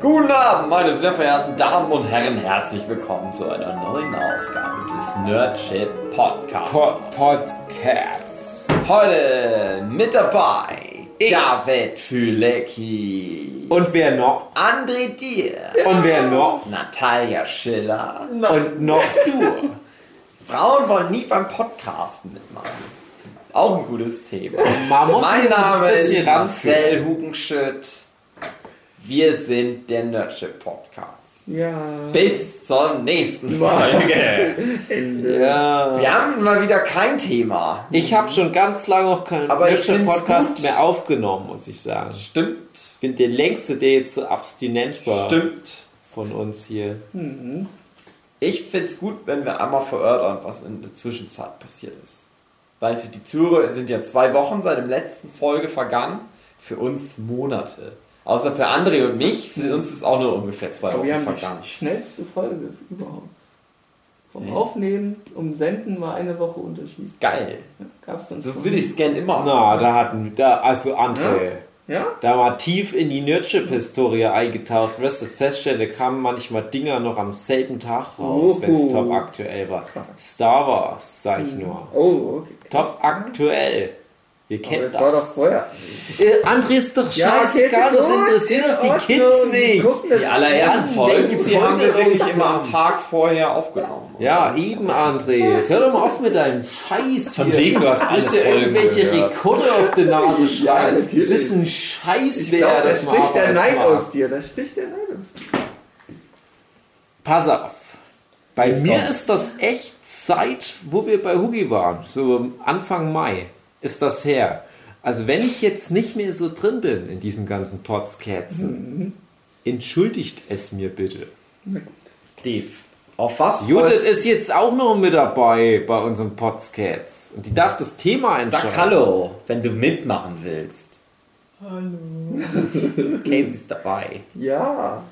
Guten Abend, meine sehr verehrten Damen und Herren. Herzlich willkommen zu einer neuen Ausgabe des Nerdship Podcasts. Pod Podcasts. Heute mit dabei Ich. David Fülecki, Und wer noch? André Dier, Und wer noch? Natalia Schiller. Und noch du. Frauen wollen nie beim Podcasten mitmachen. Auch ein gutes Thema. Mein Name ist Marcel Hugenschütt. Wir sind der Nerdship Podcast. Ja. Bis zur nächsten Folge. Ende. Ja. Wir haben mal wieder kein Thema. Ich habe schon ganz lange noch keinen Aber ich Podcast gut. mehr aufgenommen, muss ich sagen. Ich Stimmt. bin der längste, der jetzt so abstinent war Stimmt. von uns hier. Ich finde es gut, wenn wir einmal verörtern, was in der Zwischenzeit passiert ist. Weil für die Zuhörer sind ja zwei Wochen seit der letzten Folge vergangen. Für uns Monate. Außer für André und mich, für uns ist auch nur ungefähr zwei Aber wir Wochen haben die vergangen. schnellste Folge überhaupt. Vom Ja. Aufnehmen um Senden war eine Woche Unterschied. Geil. Ja, gab's So will ich es gern immer. Na, da hatten da, also André, Ja? da mal tief in die Nerdship-Historie eingetaucht, wirst du feststellen, da kamen manchmal Dinger noch am selben Tag raus, wenn es top aktuell war. Star Wars, sag ich nur. Oh, okay. Top aktuell. Wir Aber kennen das das. war doch vorher. Äh, André ist doch Ja, scheißegal, das interessiert in doch die Kids nicht. Die allerersten Folgen, die haben wir Folge wirklich immer am Tag vorher aufgenommen. Ja, eben, André. Jetzt hör doch mal auf mit deinem Scheiß Von hier. wegen, du hast Du alle musst ja Folgen irgendwelche gehört. Rekorde auf die Nase Ja, schreiben. natürlich. das ist ein Scheiß Ich glaube, da spricht der Neid aus dir. Da spricht der Neid aus dir. Pass auf. Bei Jetzt mir kommt's. ist das echt seit, wo wir bei Hugi waren, so Anfang Mai, ist das her. Also wenn ich jetzt nicht mehr so drin bin in diesem ganzen Potskätzen, entschuldigt es mir bitte. Dave, auf was Judith ist jetzt auch noch mit dabei bei unserem Potscats. Und die darf das Thema entscheiden. Sag Hallo, wenn du mitmachen willst. Hallo. Casey ist dabei. Ja.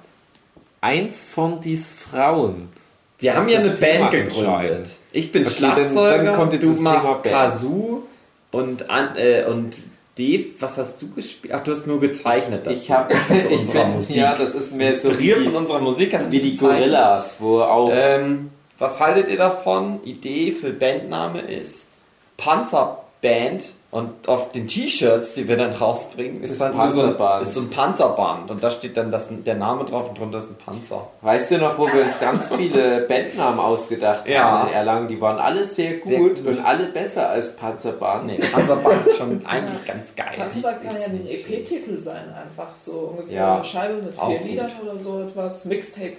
Eins von dies Frauen. Wir haben ja eine Thema Band gegründet. Ich bin Okay, dann- Schlagzeuger, dann kommt jetzt du machst. Kazoo und, an, äh, und Dave, was hast du gespielt? Ach, du hast nur gezeichnet. Ich habe, ich bin, Musik. ja, das ist mehr so Inspiriert wie, von unserer Musik hast wie du die. Gorillas, wo auch Ähm, was haltet ihr davon? Idee für Bandname ist Panzerband und auf den T-Shirts, die wir dann rausbringen, ist, Ist dann nur so ein, Panzerband. ist so ein Panzerband und da steht dann das, der Name drauf und drunter ist ein Panzer. Weißt du noch, wo wir uns ganz viele Bandnamen ausgedacht Ja. haben in Erlangen? Die waren alle sehr gut, Sehr gut. und alle besser als Panzerband. Nee, Panzerband ist schon eigentlich ganz geil. Panzerband kann ja ein nicht- EP-Titel sein, einfach so ungefähr Ja. eine Scheibe mit vier gut. Liedern oder so etwas. Mixtape.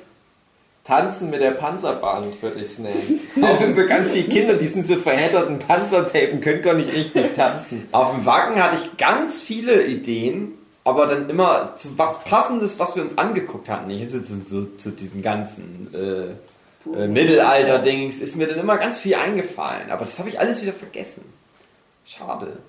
Tanzen mit der Panzerband, würde ich es nennen. Das sind so ganz viele Kinder, die sind so verhedderten Panzertapen, können gar nicht richtig tanzen. Auf dem Wacken hatte ich ganz viele Ideen, aber dann immer zu was Passendes, was wir uns angeguckt hatten. Ich zu, zu, zu, zu diesen ganzen äh, äh, Mittelalter-Dings ist mir dann immer ganz viel eingefallen, aber das habe ich alles wieder vergessen. Schade.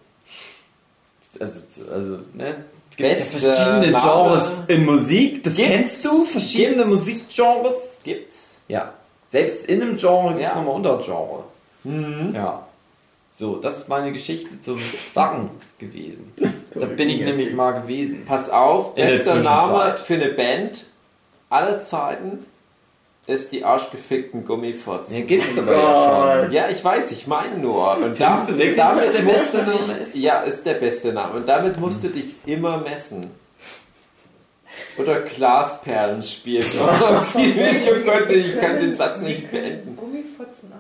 Also, also ne? Es gibt Beste verschiedene. Genres in Musik, das Gibt's. kennst du? Verschiedene. Musikgenres. Gibt's? Ja. Selbst in einem Genre gibt es Ja. Mhm. nochmal Untergenre. Ja. So, das ist meine Geschichte zum Wacken gewesen. Da bin ich nämlich mal gewesen. Pass auf, bester. Name für eine Band aller Zeiten ist die arschgefickten Gummifotzen. Ja, gibt's aber ja schon. Ja, ich weiß, ich meine nur. Und Findest du wirklich, dass der musst beste du dich, Name ist? Ja, ist der beste Name. Und damit musst du dich immer messen. Oder Glasperlen spielen. Oh, ziemlich, oh Gott, ich kann den Satz nicht beenden. Gummifotzen.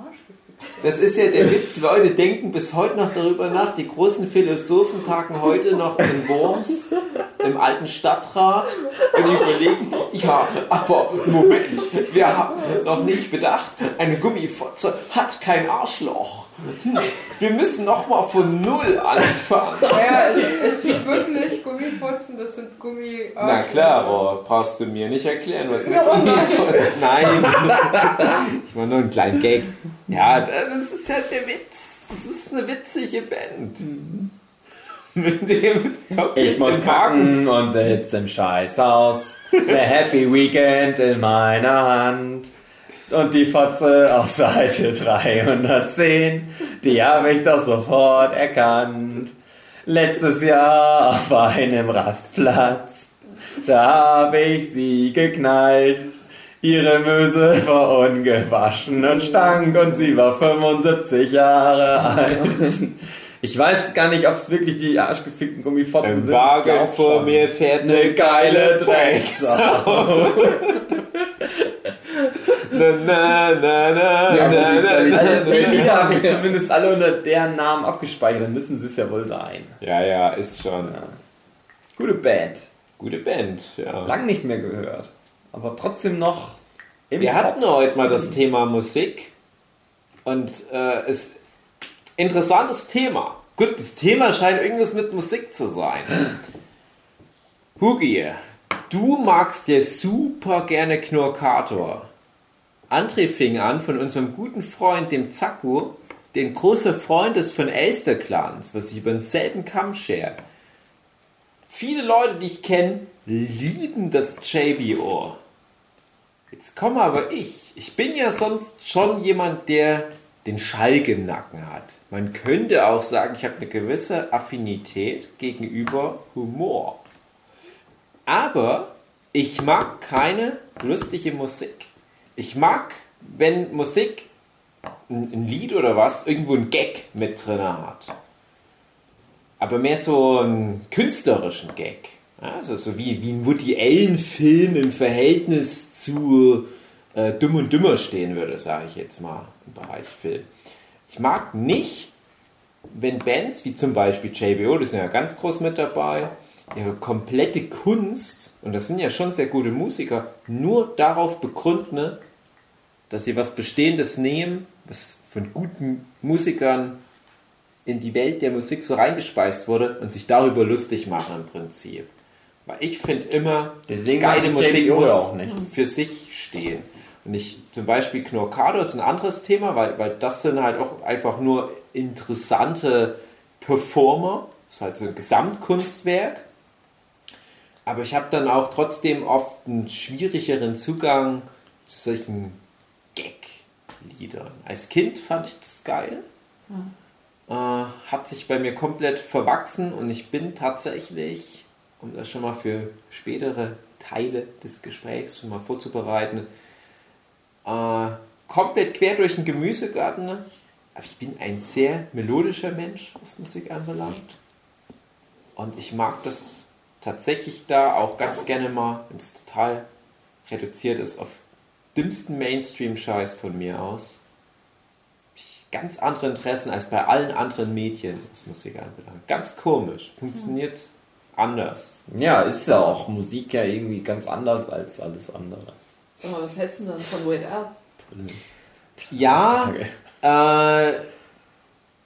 Das ist ja der Witz, Leute denken bis heute noch darüber nach. Die großen Philosophen tagen heute noch in Worms im alten Stadtrat und überlegen, ja, aber Moment, wir haben noch nicht bedacht, eine Gummifotze hat kein Arschloch. Wir müssen noch mal von Null anfangen. Ja, es, es gibt wirklich Gummifotzen, das sind Gummi. Na klar, oh, brauchst du mir nicht erklären, was eine Ja, aber nein. Gummifotze... Nein, ich war nur einen kleinen Gag. Ja, das ist ja der Witz. Das ist eine witzige Band. Mit dem Top Ich muss kacken und sitz im Scheißhaus. Der Happy Weekend in meiner Hand. Und die Fotze auf Seite 310, die habe ich doch sofort erkannt. Letztes Jahr auf einem Rastplatz da hab ich sie geknallt. Ihre Möse war ungewaschen und stank und sie war 75 Jahre alt. Ich weiß gar nicht, ob es wirklich die arschgefickten Gummifotzen sind. Wagen vor mir fährt eine geile Drecksau. Na, na, na, na, Ja, na, na, na, Also die. Lieder habe ich zumindest alle unter deren Namen abgespeichert. Dann müssen sie es ja wohl sein. Ja, ja, ist schon. Gute Band. Gute Band, ja. Lang nicht mehr gehört. Aber trotzdem noch im Wir Kopf. hatten heute mal das Thema Musik und äh, ist interessantes Thema. Gut, das Thema scheint irgendwas mit Musik zu sein. Hugi, du magst ja super gerne Knurkator. André fing an von unserem guten Freund, dem Zacku, der ein großer Freund ist von Elster-Clans, was sich über denselben Kamm schert. Viele Leute, die ich kenne, lieben das JBO. Jetzt komme aber ich. Ich bin ja sonst schon jemand, der den Schalk im Nacken hat. Man könnte auch sagen, ich habe eine gewisse Affinität gegenüber Humor. Aber ich mag keine lustige Musik. Ich mag, wenn Musik, ein, ein Lied oder was, irgendwo ein Gag mit drin hat. Aber mehr so einen künstlerischen Gag. Also so wie, wie ein Woody Allen-Film im Verhältnis zu äh, Dumm und Dümmer stehen würde, sage ich jetzt mal im Bereich Film. Ich mag nicht, wenn Bands wie zum Beispiel JBO, die sind ja ganz groß mit dabei, ihre komplette Kunst, und das sind ja schon sehr gute Musiker, nur darauf begründen, dass sie was Bestehendes nehmen, was von guten Musikern in die Welt der Musik so reingespeist wurde und sich darüber lustig machen im Prinzip. Weil ich finde immer, Deswegen geile Musik muss auch nicht. für sich stehen. Und ich, zum Beispiel Knorkado ist ein anderes Thema, weil, weil das sind halt auch einfach nur interessante Performer. Das ist halt so ein Gesamtkunstwerk. Aber ich habe dann auch trotzdem oft einen schwierigeren Zugang zu solchen Gag-Liedern. Als Kind fand ich das geil. Äh, hat sich bei mir komplett verwachsen und ich bin tatsächlich, um das schon mal für spätere Teile des Gesprächs schon mal vorzubereiten, äh, komplett quer durch den Gemüsegarten. Aber ich bin ein sehr melodischer Mensch, was Musik anbelangt. Und ich mag das tatsächlich da auch ganz gerne mal, wenn es total reduziert ist auf dümmsten Mainstream-Scheiß von mir aus. Ganz andere Interessen als bei allen anderen Medien, was Musik anbelangt. Ganz komisch. Funktioniert anders. Ja, ist ja auch Musik ja irgendwie ganz anders als alles andere. Sag mal, was hältst du denn von Weird Al? Ja, äh,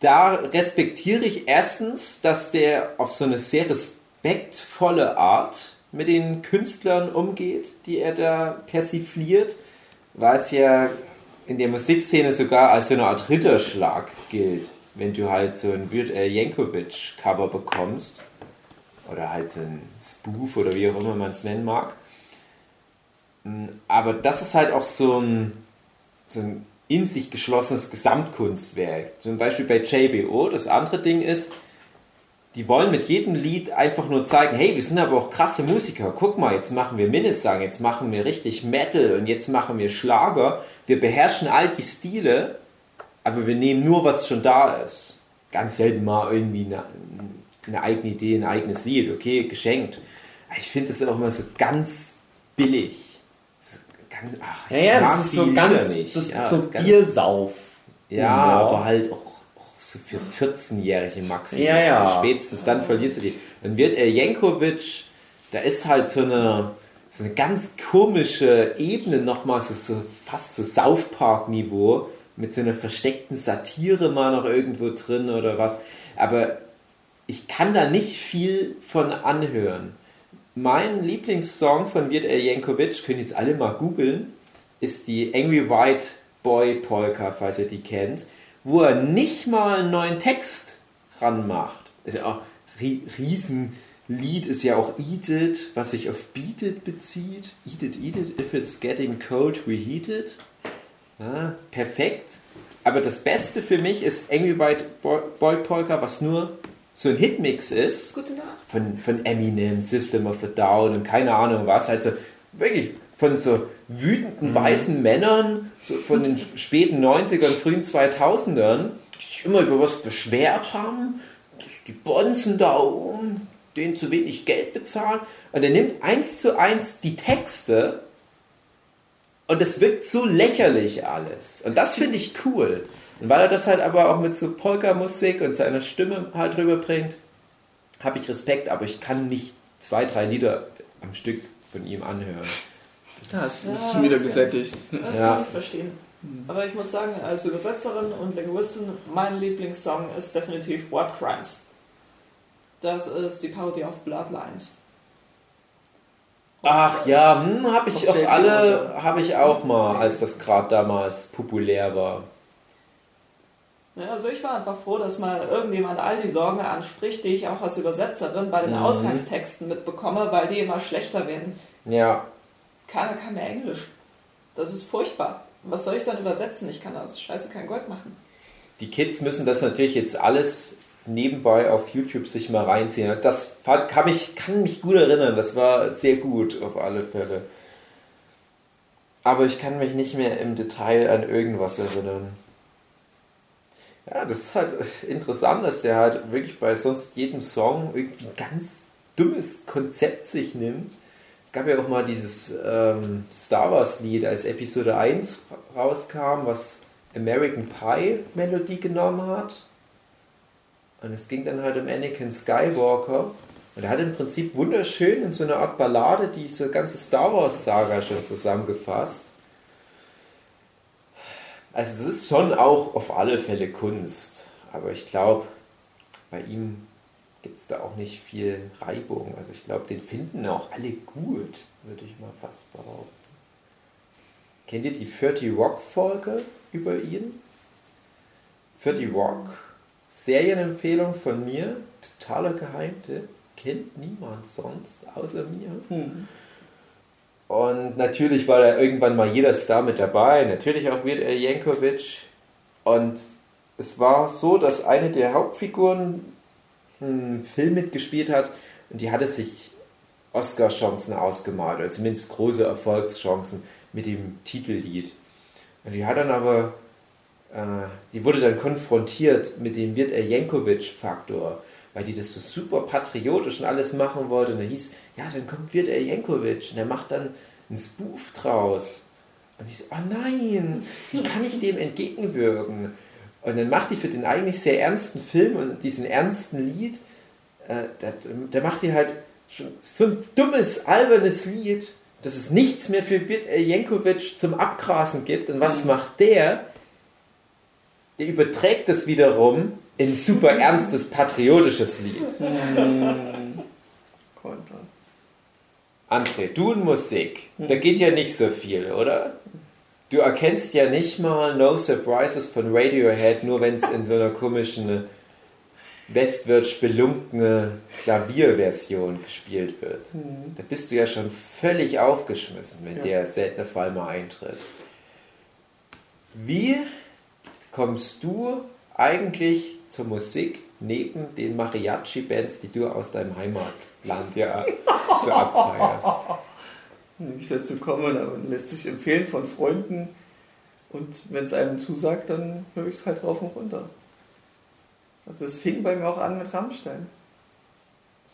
da respektiere ich erstens, dass der auf so eine sehr respektvolle Art mit den Künstlern umgeht, die er da persifliert, weil es ja in der Musikszene sogar als so eine Art Ritterschlag gilt, wenn du halt so ein Weird Al Yankovic Cover bekommst oder halt so ein Spoof oder wie auch immer man es nennen mag. Mm, Aber das ist halt auch so ein, so ein in sich geschlossenes Gesamtkunstwerk. Zum Beispiel bei JBO. Das andere Ding ist, die wollen mit jedem Lied einfach nur zeigen, hey, wir sind aber auch krasse Musiker. Guck mal, jetzt machen wir Minnesang, jetzt machen wir richtig Metal und jetzt machen wir Schlager. Wir beherrschen all die Stile, aber wir nehmen nur, was schon da ist. Ganz selten mal irgendwie eine, eine eigene Idee, ein eigenes Lied. Okay, geschenkt. Ich finde das auch immer so ganz billig. So ach, ich Ja, ja, das ist so ganz, nicht. das ist Ja, so ist ganz- Biersauf. ja, Ja. aber halt auch so für 14-Jährige maximal. Ja, ja. Spätestens dann verlierst du die. Dann wird er Jankovic, da ist halt so eine, so eine ganz komische Ebene nochmal, so, so fast so South Park-Niveau, mit so einer versteckten Satire mal noch irgendwo drin oder was. Aber ich kann da nicht viel von anhören. Mein Lieblingssong von Wirt El Jankovic, können jetzt alle mal googeln, ist die Angry White Boy Polka, falls ihr die kennt, wo er nicht mal einen neuen Text ranmacht. Ist ja auch ri Riesenlied, ist ja auch Eat It, was sich auf Beat It bezieht. Eat It, Eat It, if it's getting cold, reheat it. Ja, perfekt. Aber das Beste für mich ist Angry White Boy, Polka, was nur so ein Hitmix ist Gute Nacht. von, von Eminem, System of a Down und keine Ahnung was, halt so wirklich von so wütenden weißen Männern so von den späten 90ern, frühen 2000ern, die sich immer über was beschwert haben, dass die Bonzen da oben denen zu wenig Geld bezahlen und er nimmt eins zu eins die Texte und es wirkt so lächerlich alles. Und das finde ich cool. Und weil er das halt aber auch mit so Polka-Musik und seiner Stimme halt rüberbringt, habe ich Respekt, aber ich kann nicht zwei, drei Lieder am Stück von ihm anhören. Ja, es Ja, ist schon wieder das- gesättigt. Das Ja. kann ich verstehen. Aber ich muss sagen, als Übersetzerin und Linguistin, mein Lieblingssong ist definitiv What Crimes. Das ist die Parodie auf Bloodlines. Ach ja, hm, habe ich Auf alle, habe ich auch mal, als das gerade damals populär war. Ja, also ich war einfach froh, dass mal irgendjemand all die Sorgen anspricht, die ich auch als Übersetzerin bei den Mhm. Ausgangstexten mitbekomme, weil die immer schlechter werden. Ja, Keiner kann mehr Englisch. Das ist furchtbar. Was soll ich dann übersetzen? Ich kann aus Scheiße kein Gold machen. die Kids müssen das natürlich jetzt alles nebenbei auf YouTube sich mal reinziehen. Das kann mich, kann mich gut erinnern, das war sehr gut auf alle Fälle. Aber ich kann mich nicht mehr im Detail an irgendwas erinnern. Ja, das ist halt interessant, dass der halt wirklich bei sonst jedem Song irgendwie ein ganz dummes Konzept sich nimmt. Es gab ja auch mal dieses ähm, Star Wars Lied, als Episode 1 rauskam, was American Pie Melodie genommen hat. Und es ging dann halt um Anakin Skywalker. Und er hat im Prinzip wunderschön in so einer Art Ballade diese ganze Star Wars Saga schon zusammengefasst. Also das ist schon auch auf alle Fälle Kunst. Aber ich glaube, bei ihm gibt es da auch nicht viel Reibung. Also ich glaube, den finden auch alle gut, würde ich mal fast behaupten. Kennt ihr die 30 Rock Folge über ihn? 30 Rock, Serienempfehlung von mir, totaler Geheimtipp, kennt niemand sonst außer mir. Hm. Und natürlich war da irgendwann mal jeder Star mit dabei, natürlich auch Yankovic. Und es war so, dass eine der Hauptfiguren einen Film mitgespielt hat und die hatte sich Oscar-Chancen ausgemalt, oder zumindest große Erfolgschancen mit dem Titellied. Und die hat dann aber, äh, die wurde dann konfrontiert mit dem Wirt Jankovic-Faktor, weil die das so super patriotisch und alles machen wollte. Und da hieß, ja, dann kommt Wirt Jankovic und der macht dann einen Spoof draus. Und ich so, oh nein, wie kann ich dem entgegenwirken? Und dann macht die für den eigentlich sehr ernsten Film und diesen ernsten Lied, äh, da, da macht die halt schon so ein dummes, albernes Lied, dass es nichts mehr für Wirt Jankovic zum Abgrasen gibt. Und was macht der? Der überträgt das wiederum in super ernstes, patriotisches Lied. Konter. André, du und Musik, da geht ja nicht so viel, oder? Du erkennst ja nicht mal No Surprises von Radiohead, nur wenn es in so einer komischen westwärts spelunkene Klavierversion gespielt wird. Da bist du ja schon völlig aufgeschmissen, wenn Ja. der seltene Fall mal eintritt. Wie kommst du eigentlich zur Musik neben den Mariachi-Bands, die du aus deinem Heimatland ja so abfeierst? Wie ich dazu komme, dann lässt sich empfehlen von Freunden und wenn es einem zusagt, dann höre ich es halt rauf und runter. Also es fing bei mir auch an mit Rammstein.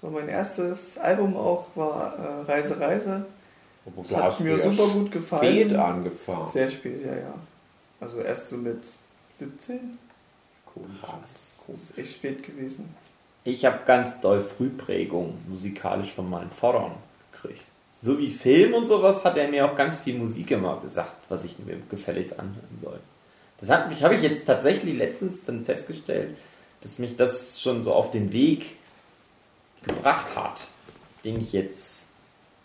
So mein erstes Album auch war äh, Reise Reise. Das hat mir super gut gefallen. spät angefangen. Sehr spät, ja, ja. Also erst so mit 17. Krass. Das ist echt spät gewesen. Ich habe ganz doll Frühprägung musikalisch von meinen Vatern gekriegt. So wie Film und sowas hat er mir auch ganz viel Musik immer gesagt, was ich mir gefälligst anhören soll. Das hat mich, habe ich jetzt tatsächlich letztens dann festgestellt, dass mich das schon so auf den Weg gebracht hat, den ich jetzt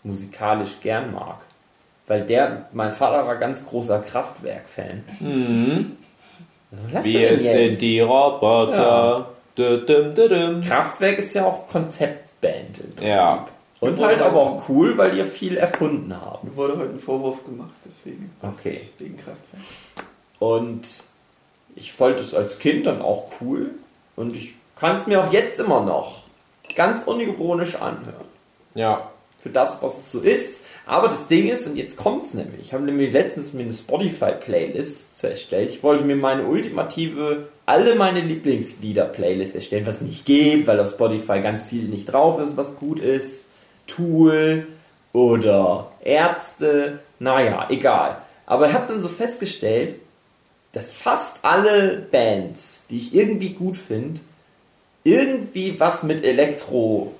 musikalisch gern mag. Weil der, mein Vater war ganz großer Kraftwerk-Fan. Mhm. Wir sind die Roboter. -düm. Kraftwerk ist ja auch Konzeptband im Prinzip. Ja. Und halt aber auch cool, weil die viel erfunden haben. Mir wurde heute ein Vorwurf gemacht, deswegen. Okay. Wegen Kraftwerk. Und ich fand es als Kind dann auch cool. Und ich kann es mir auch jetzt immer noch ganz unironisch anhören. Ja. Für das, was es so ist. Aber das Ding ist, und jetzt kommt's nämlich, ich habe nämlich letztens mir eine Spotify-Playlist erstellt. Ich wollte mir meine ultimative, alle meine Lieblingslieder-Playlist erstellen, was nicht geht, weil auf Spotify ganz viel nicht drauf ist, was gut ist. Tool oder Ärzte, naja, egal. Aber ich habe dann so festgestellt, dass fast alle Bands, die ich irgendwie gut finde, irgendwie was mit Elektro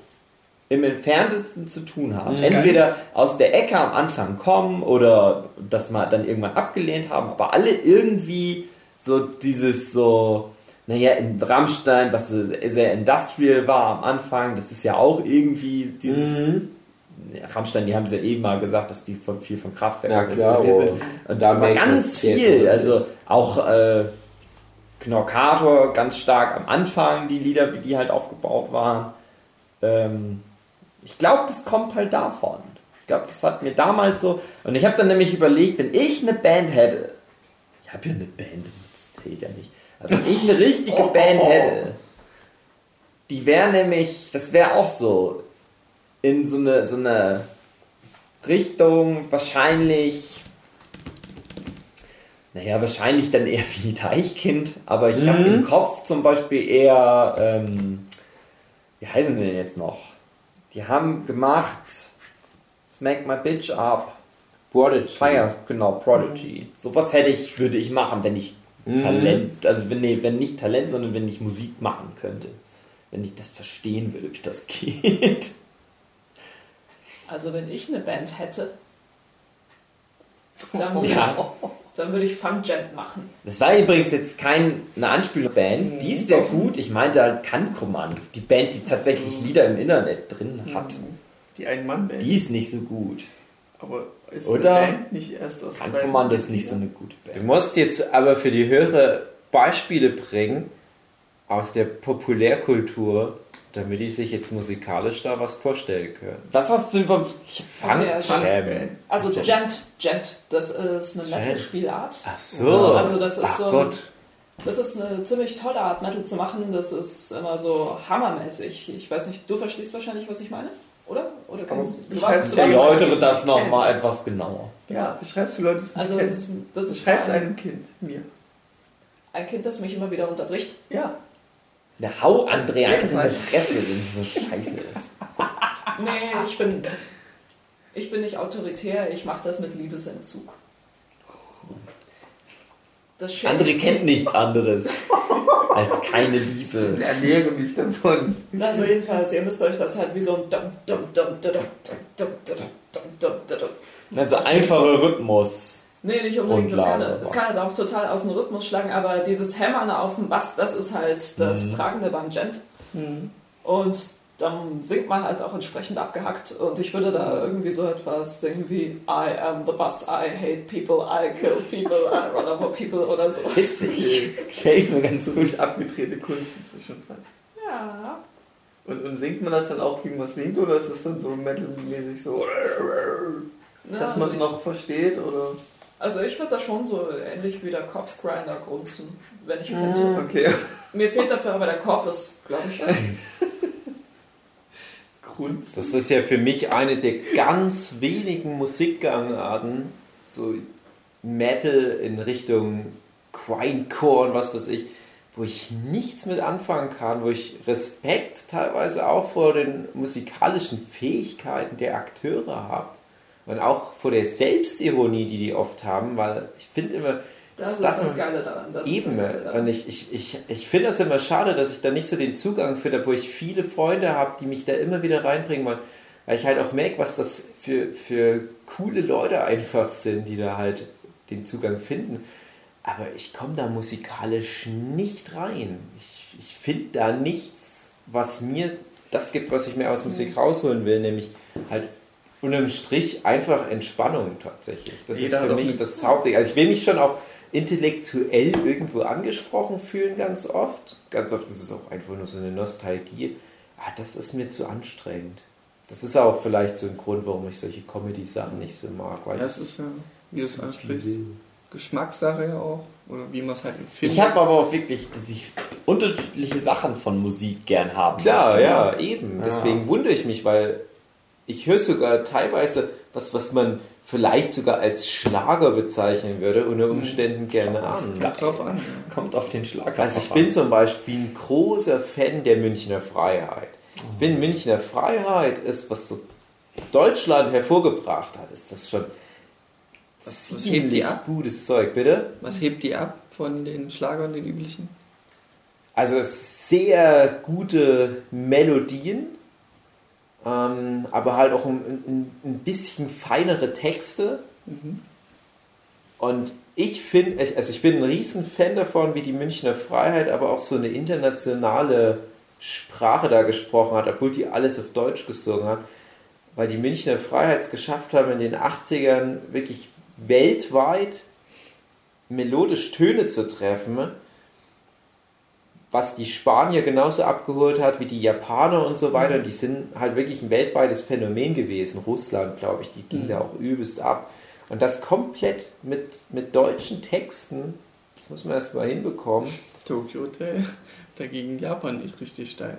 im entferntesten zu tun haben. Mhm. Entweder aus der Ecke am Anfang kommen oder das mal dann irgendwann abgelehnt haben, aber alle irgendwie so dieses so, naja, in Rammstein, was sehr industrial war am Anfang, das ist ja auch irgendwie dieses. Mhm. Ja, Rammstein, die haben sie ja eben mal gesagt, dass die von, viel von Kraftwerk inspiriert oh. sind. Und Da man ganz viel, also auch äh, Knorkator ganz stark am Anfang, die Lieder, wie die halt aufgebaut waren. Ähm, ich glaube, das kommt halt davon. Ich glaube, das hat mir damals so. Und ich habe dann nämlich überlegt, wenn ich eine Band hätte, ich habe ja eine Band, das zählt ja nicht. Also wenn ich eine richtige Band hätte, die wäre nämlich, das wäre auch so in so eine, so eine Richtung wahrscheinlich, naja, wahrscheinlich dann eher wie Deichkind, aber ich habe Mhm. im Kopf zum Beispiel eher, ähm, wie heißen sie denn jetzt noch? Die haben gemacht Smack My Bitch Up, Prodigy. Fire, genau, Prodigy. Sowas hätte ich, würde ich machen, wenn ich Mhm. Talent, also wenn, nee, wenn nicht Talent, sondern wenn ich Musik machen könnte. Wenn ich das verstehen würde, wie das geht. Also wenn ich eine Band hätte, dann, Ja. dann würde ich Fun Gent machen. Das war übrigens jetzt keine Anspielband, die ist sehr gut. Ich meinte halt Kann-Kommando, die Band, die tatsächlich Lieder im Internet drin hat. Die Ein-Mann-Band. Die ist nicht so gut. Aber ist Oder? eine Band nicht erst aus zwei Kann-Kommando ist nicht so eine gute Du Band. musst jetzt aber für die Hörer Beispiele bringen aus der Populärkultur, damit die sich jetzt musikalisch da was vorstellen können. Was hast du über Funk Ja, Jam? Also? Gent, Gent, das ist eine. Metal-Spielart. Ach so. Also das ist Ach so- Gott. Das ist eine ziemlich tolle Art, Metal zu machen. Das ist immer so hammermäßig. Ich weiß nicht, du verstehst wahrscheinlich, was ich meine? Oder? Oder kannst du, beschreibst du Erläutere Leute, das die nochmal etwas genauer. Ja, beschreibst du Leute, die es nicht Also das das ist Beschreib's ein, einem Kind, mir. ein Kind, das mich immer wieder unterbricht. Ja. Der Hau André einfach in der Irgendwann. Fresse, wenn so scheiße ist. Nee, ich bin, ich bin nicht autoritär, ich mache das mit Liebesentzug. André kennt nichts anderes als keine Liebe. Ich ernähre mich davon. Also jedenfalls, ihr müsst euch das halt wie so ein dum, dum, dum, dum, dum, dum, dum, dum, dum. Also einfacher Rhythmus. Nee, nicht unbedingt. Das kann, das kann halt auch total aus dem Rhythmus schlagen, aber dieses Hämmern auf dem Bass, das ist halt das Mhm. Tragende beim Gent. Und dann singt man halt auch entsprechend abgehackt. Und ich würde da irgendwie so etwas singen wie I am the bus, I hate people, I kill people, I run over people oder so. Witzig. Gefällt mir ganz richtig abgedrehte Kunst ist das schon fast. Ja. Und, und singt man das dann auch, wie man es singt, oder ist es dann so metalmäßig so, Ja, dass man also, es noch versteht? Oder? also ich würde da schon so ähnlich wie der Corpse Grinder grunzen, wenn ich könnte. Okay. Mir fehlt dafür aber der Korpus, glaube ich. Grund. Das ist ja für mich eine der ganz wenigen Musikgangarten, so Metal in Richtung Grindcore und was weiß ich, wo ich nichts mit anfangen kann, wo ich Respekt teilweise auch vor den musikalischen Fähigkeiten der Akteure habe und auch vor der Selbstironie, die die oft haben, weil ich finde immer, Das ist das Geile daran. Das Eben. Geile daran. Und ich, ich, ich, ich finde das immer schade, dass ich da nicht so den Zugang finde, wo ich viele Freunde habe, die mich da immer wieder reinbringen wollen. Weil ich halt auch merke, was das für, für coole Leute einfach sind, die da halt den Zugang finden. Aber ich komme da musikalisch nicht rein. Ich, ich finde da nichts, was mir das gibt, was ich mir aus Musik rausholen will, nämlich halt unterm Strich einfach Entspannung tatsächlich. Das Jeder ist für mich das Hauptding. Also ich will mich schon auch intellektuell irgendwo angesprochen fühlen ganz oft. Ganz oft ist es auch einfach nur so eine Nostalgie. Ah, das ist mir zu anstrengend. Das ist auch vielleicht so ein Grund, warum ich solche Comedy-Sachen nicht so mag. Weil Ja, es ist ja, wie du es ansprichst. Geschmackssache ja auch. Oder wie man es halt empfindet. Ich habe aber auch wirklich, dass ich unterschiedliche Sachen von Musik gern haben. Klar, möchte. ja, eben. Ja. Deswegen wundere ich mich, weil ich höre sogar teilweise was, was man vielleicht sogar als Schlager bezeichnen würde, unter Umständen gerne an. Kommt drauf an. Kommt auf den Schlag. Also ich bin an. zum Beispiel ein großer Fan der Münchner Freiheit. Ich finde, Münchner Freiheit ist, was so Deutschland hervorgebracht hat, ist das schon Was, was hebt die ab? gutes Zeug, bitte? Was hebt die ab von den Schlagern, den üblichen? Also sehr gute Melodien, ähm, aber halt auch ein, ein, ein bisschen feinere Texte. Und ich finde, also ich bin ein riesen Fan davon, wie die Münchner Freiheit aber auch so eine internationale Sprache da gesprochen hat, obwohl die alles auf Deutsch gesungen hat, weil die Münchner Freiheit es geschafft haben, in den 80ern wirklich weltweit melodisch Töne zu treffen, was die Spanier genauso abgeholt hat wie die Japaner und so weiter. Und die sind halt wirklich ein weltweites Phänomen gewesen. Russland, glaube ich, die ging da auch übelst ab. Und das komplett mit, mit deutschen Texten, das muss man erst mal hinbekommen. Tokyo Hotel, da ging Japan nicht richtig steil.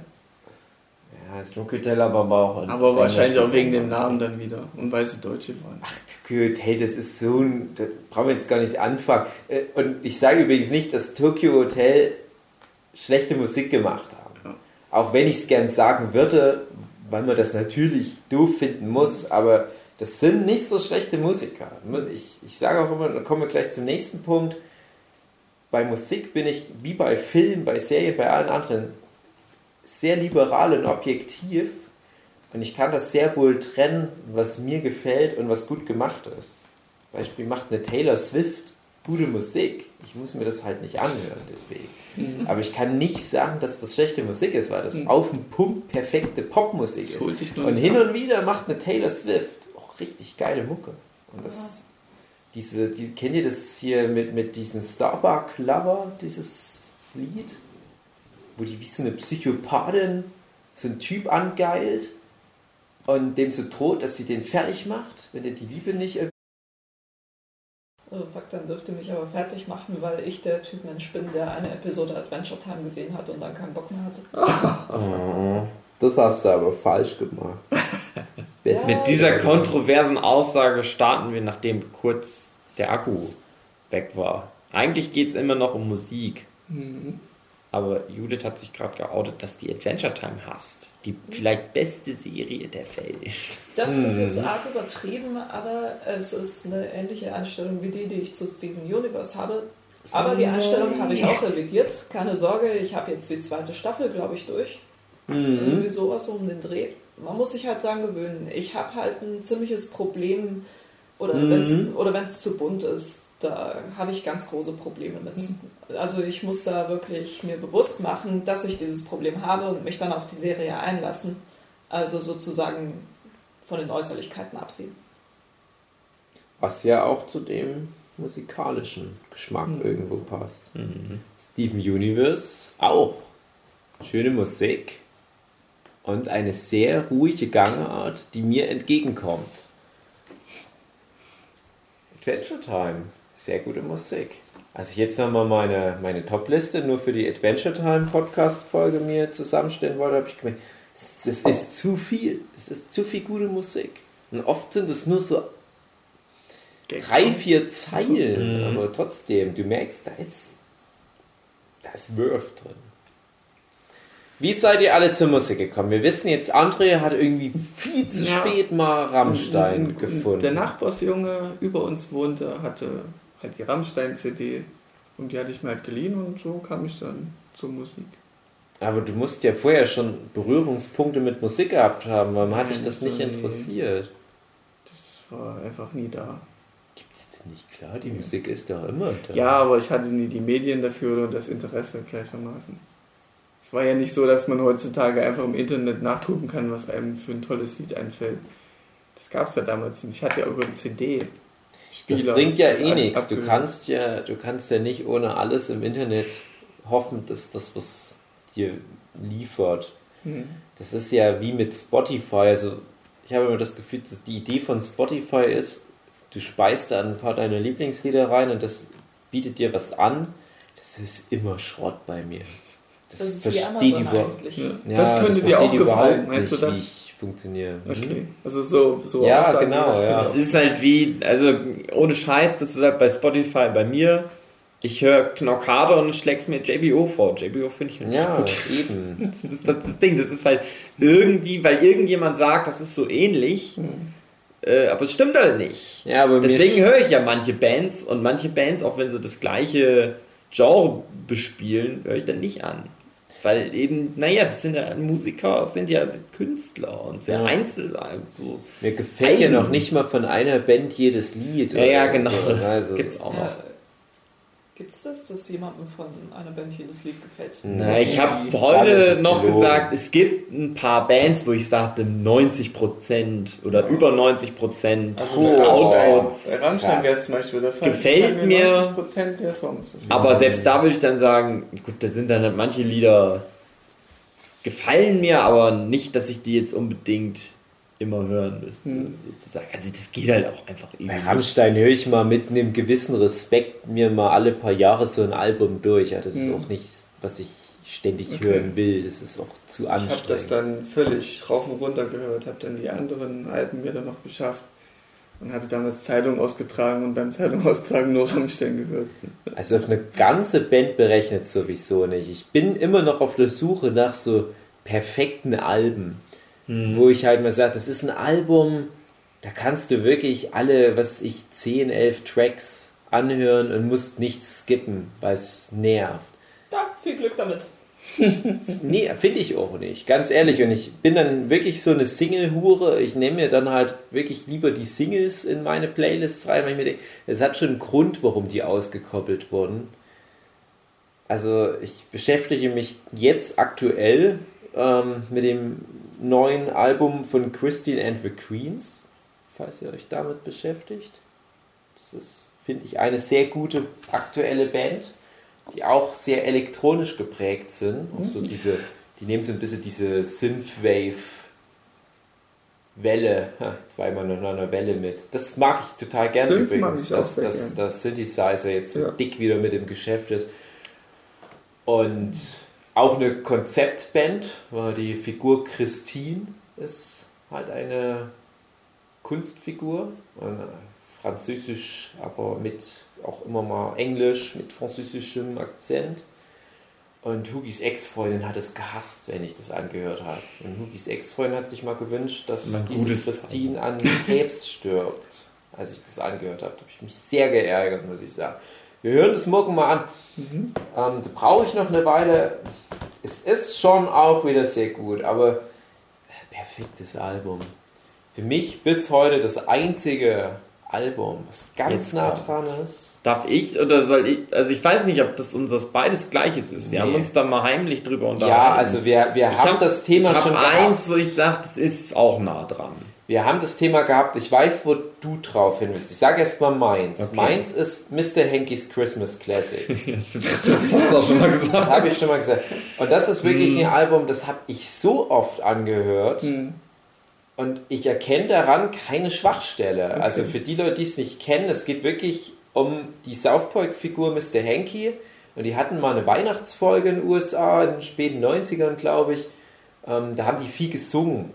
Ja, es Hotel aber war auch. Aber wahrscheinlich auch wegen dem. Namen dann wieder. Und weil sie Deutsche waren. Tokyo Hotel, das ist so ein. Da brauchen wir jetzt gar nicht anfangen. Äh, Und ich sage übrigens nicht, dass Tokyo Hotel schlechte Musik gemacht haben. Ja. Auch wenn ich es gern sagen würde, weil man das natürlich doof finden muss, aber das sind nicht so schlechte Musiker. Ich, ich sage auch immer, da kommen wir gleich zum nächsten Punkt. Bei Musik bin ich, wie bei Film, bei Serien, bei allen anderen, sehr liberal und objektiv. Und ich kann das sehr wohl trennen, was mir gefällt und was gut gemacht ist. Beispiel macht eine Taylor Swift gute Musik. Ich muss mir das halt nicht anhören, deswegen. Aber ich kann nicht sagen, dass das schlechte Musik ist, weil das Mhm. auf den Punkt perfekte Popmusik ist. Und hin und wieder macht eine Taylor Swift auch richtig geile Mucke. Und das, diese, die, kennt ihr das hier mit, mit diesem Starbuck Lover, dieses Lied? Wo die wie so eine Psychopathin so einen Typ angeilt und dem so droht, dass sie den fertig macht, wenn er die Liebe nicht Also fuck, dann dürfte mich aber fertig machen, weil ich der Typ Mensch bin, der eine Episode Adventure Time gesehen hat und dann keinen Bock mehr hatte. Oh, das hast du aber falsch gemacht. Mit dieser kontroversen Aussage starten wir, nachdem kurz der Akku weg war. Eigentlich geht es immer noch um Musik. Mhm. Aber Judith hat sich gerade geoutet, dass die Adventure Time hasst. Die vielleicht beste Serie der Welt. Das ist jetzt Mhm. arg übertrieben, aber es ist eine ähnliche Einstellung wie die, die ich zu Steven Universe habe. Aber die Einstellung habe ich auch revidiert. Keine Sorge, ich habe jetzt die zweite Staffel, glaube ich, durch. Mhm. Irgendwie sowas um den Dreh. Man muss sich halt dran gewöhnen. Ich habe halt ein ziemliches Problem, oder Mhm. wenn es zu bunt ist, da habe ich ganz große Probleme mit. Also ich muss da wirklich mir bewusst machen, dass ich dieses Problem habe und mich dann auf die Serie einlassen. Also sozusagen von den Äußerlichkeiten absehen. Was ja auch zu dem musikalischen Geschmack Mhm. irgendwo passt. Steven Universe auch. Schöne Musik und eine sehr ruhige Gangart, die mir entgegenkommt. Adventure Time, sehr gute Musik. Als ich jetzt nochmal meine, meine Top-Liste nur für die Adventure Time Podcast-Folge mir zusammenstellen wollte, habe ich gemerkt, es es ist zu viel. Es ist zu viel gute Musik. Und oft sind es nur so drei, vier Zeilen, Mhm. aber trotzdem, du merkst, da ist, da ist Wurf drin. Wie seid ihr alle zur Musik gekommen? Wir wissen jetzt, André hat irgendwie viel zu Ja. spät mal Rammstein Und- und gefunden. Der Nachbarsjunge über uns wohnte, hatte halt die Rammstein-CD und die hatte ich mir halt geliehen und so kam ich dann zur Musik. aber du musst ja vorher schon Berührungspunkte mit Musik gehabt haben, weil man hat dich das nicht nie. interessiert. Das war einfach nie da. Gibt's denn nicht klar? Die Musik ist doch immer da. Ja, aber ich hatte nie die Medien dafür oder das Interesse gleichermaßen. Es war ja nicht so, dass man heutzutage einfach im Internet nachgucken kann, was einem für ein tolles Lied einfällt. Das gab es ja damals nicht. Ich hatte ja über eine CD. Das bringt ja das eh nichts. Du kannst ja, du kannst ja nicht ohne alles im Internet hoffen, dass das was dir liefert. Hm. Das ist ja wie mit Spotify. Also ich habe immer das Gefühl, dass die Idee von Spotify ist, du speist da ein paar deiner Lieblingslieder rein und das bietet dir was an. Das ist immer Schrott bei mir. Das ist wie verstehe Amazon die eigentlich. Ja. Das könnte dir verstehe auch die gefallen, überhaupt meinst du nicht, das? wie ich funktioniere. Okay. Also so, so Ja, Aussagen, genau, das ja. Das ist halt wie, also ohne Scheiß, das ist halt bei Spotify bei mir. Ich höre Knockade und schläg's mir JBO vor. JBO finde ich halt Ja, gut. eben. Das ist das, das Ding. Das ist halt irgendwie, weil irgendjemand sagt, das ist so ähnlich. Äh, aber es stimmt halt nicht. Ja, aber Deswegen höre ich ja manche Bands und manche Bands, auch wenn sie das gleiche Genre bespielen, höre ich dann nicht an. Weil eben, naja, das sind ja Musiker, sind ja Künstler und sehr Ja. einzeln. So. mir gefällt ja Eigen. noch nicht mal von einer Band jedes Lied. Ja, ja, genau. So. Das Also, gibt's auch noch. Ja. Gibt's das, dass jemandem von einer Band jedes Lied gefällt? Na, ich habe heute noch gelogen. gesagt, es gibt ein paar Bands, wo ich sagte 90% oder über 90% des Also Outputs. Bei Rammstein wäre es zum Beispiel der Fall. Gefällt mir. 90% der Songs. Aber selbst da würde ich dann sagen, gut, da sind dann halt manche Lieder gefallen mir, aber nicht, dass ich die jetzt unbedingt immer hören müsste, Hm. sozusagen. Also das geht halt auch einfach irgendwie. Bei. Rammstein höre ich mal mit einem gewissen Respekt mir mal alle paar Jahre so ein Album durch. Ja, das ist Hm. auch nichts, was ich ständig Okay. hören will. Das ist auch zu Ich habe anstrengend. das dann völlig rauf und runter gehört, habe dann die anderen Alben mir dann noch beschafft und hatte damals Zeitung ausgetragen und beim Zeitung austragen nur Rammstein gehört. Also auf eine ganze Band berechnet sowieso nicht. Ich bin immer noch auf der Suche nach so perfekten Alben, wo ich halt mal sage, das ist ein Album, da kannst du wirklich alle, was ich, 10, 11 Tracks anhören und musst nichts skippen, weil es nervt. Ja, viel Glück damit. Nee, finde ich auch nicht. Ganz ehrlich. Und ich bin dann wirklich so eine Single-Hure. Ich nehme mir dann halt wirklich lieber die Singles in meine Playlists rein, weil ich mir denke, es hat schon einen Grund, warum die ausgekoppelt wurden. Also ich beschäftige mich jetzt aktuell ähm, mit dem neuen Album von Christine and the Queens, falls ihr euch damit beschäftigt. Das ist, finde ich, eine sehr gute aktuelle Band, die auch sehr elektronisch geprägt sind. Und so diese, die nehmen so ein bisschen diese Synthwave Welle, zweimal noch eine Welle mit. Das mag ich total gerne Synth mag übrigens, ich auch dass, sehr dass, gern. dass Synthesizer jetzt so Ja. dick wieder mit im Geschäft ist. Und auch eine Konzeptband, weil die Figur Christine ist halt eine Kunstfigur, französisch, aber mit auch immer mal Englisch, mit französischem Akzent. Und Hugis Ex-Freundin hat es gehasst, wenn ich das angehört habe. Und Hugis Ex-Freundin hat sich mal gewünscht, dass diese Christine an Krebs stirbt. Als ich das angehört habe, habe ich mich sehr geärgert, muss ich sagen. Wir hören das morgen mal an. Ähm, da brauche ich noch eine Weile. Es ist schon auch wieder sehr gut, aber perfektes Album. Für mich bis heute das einzige Album, was ganz Jetzt nah dran ist. Darf ich oder soll ich? Also ich weiß nicht, ob das unseres beides Gleiches ist. Wir Nee. haben uns da mal heimlich drüber unterhalten. Ja, also wir, wir ich haben hab- das Thema ich hab schon eins, gehabt. wo ich sage, das ist auch nah dran. Wir haben das Thema gehabt, ich weiß, wo du drauf hin willst. Ich sage erst mal meins. Okay. Meins ist Mr. Hankys Christmas Classics. Das hast du auch schon mal Das gesagt. habe ich schon mal gesagt. Und das ist wirklich Hm. ein Album, das habe ich so oft angehört. Hm. Und ich erkenne daran keine Schwachstelle. Also für die Leute, die es nicht kennen, es geht wirklich um die South Park-Figur Mr. Hanky. Und die hatten mal eine Weihnachtsfolge in den USA in den späten 90ern, glaube ich. Ähm, da haben die viel gesungen.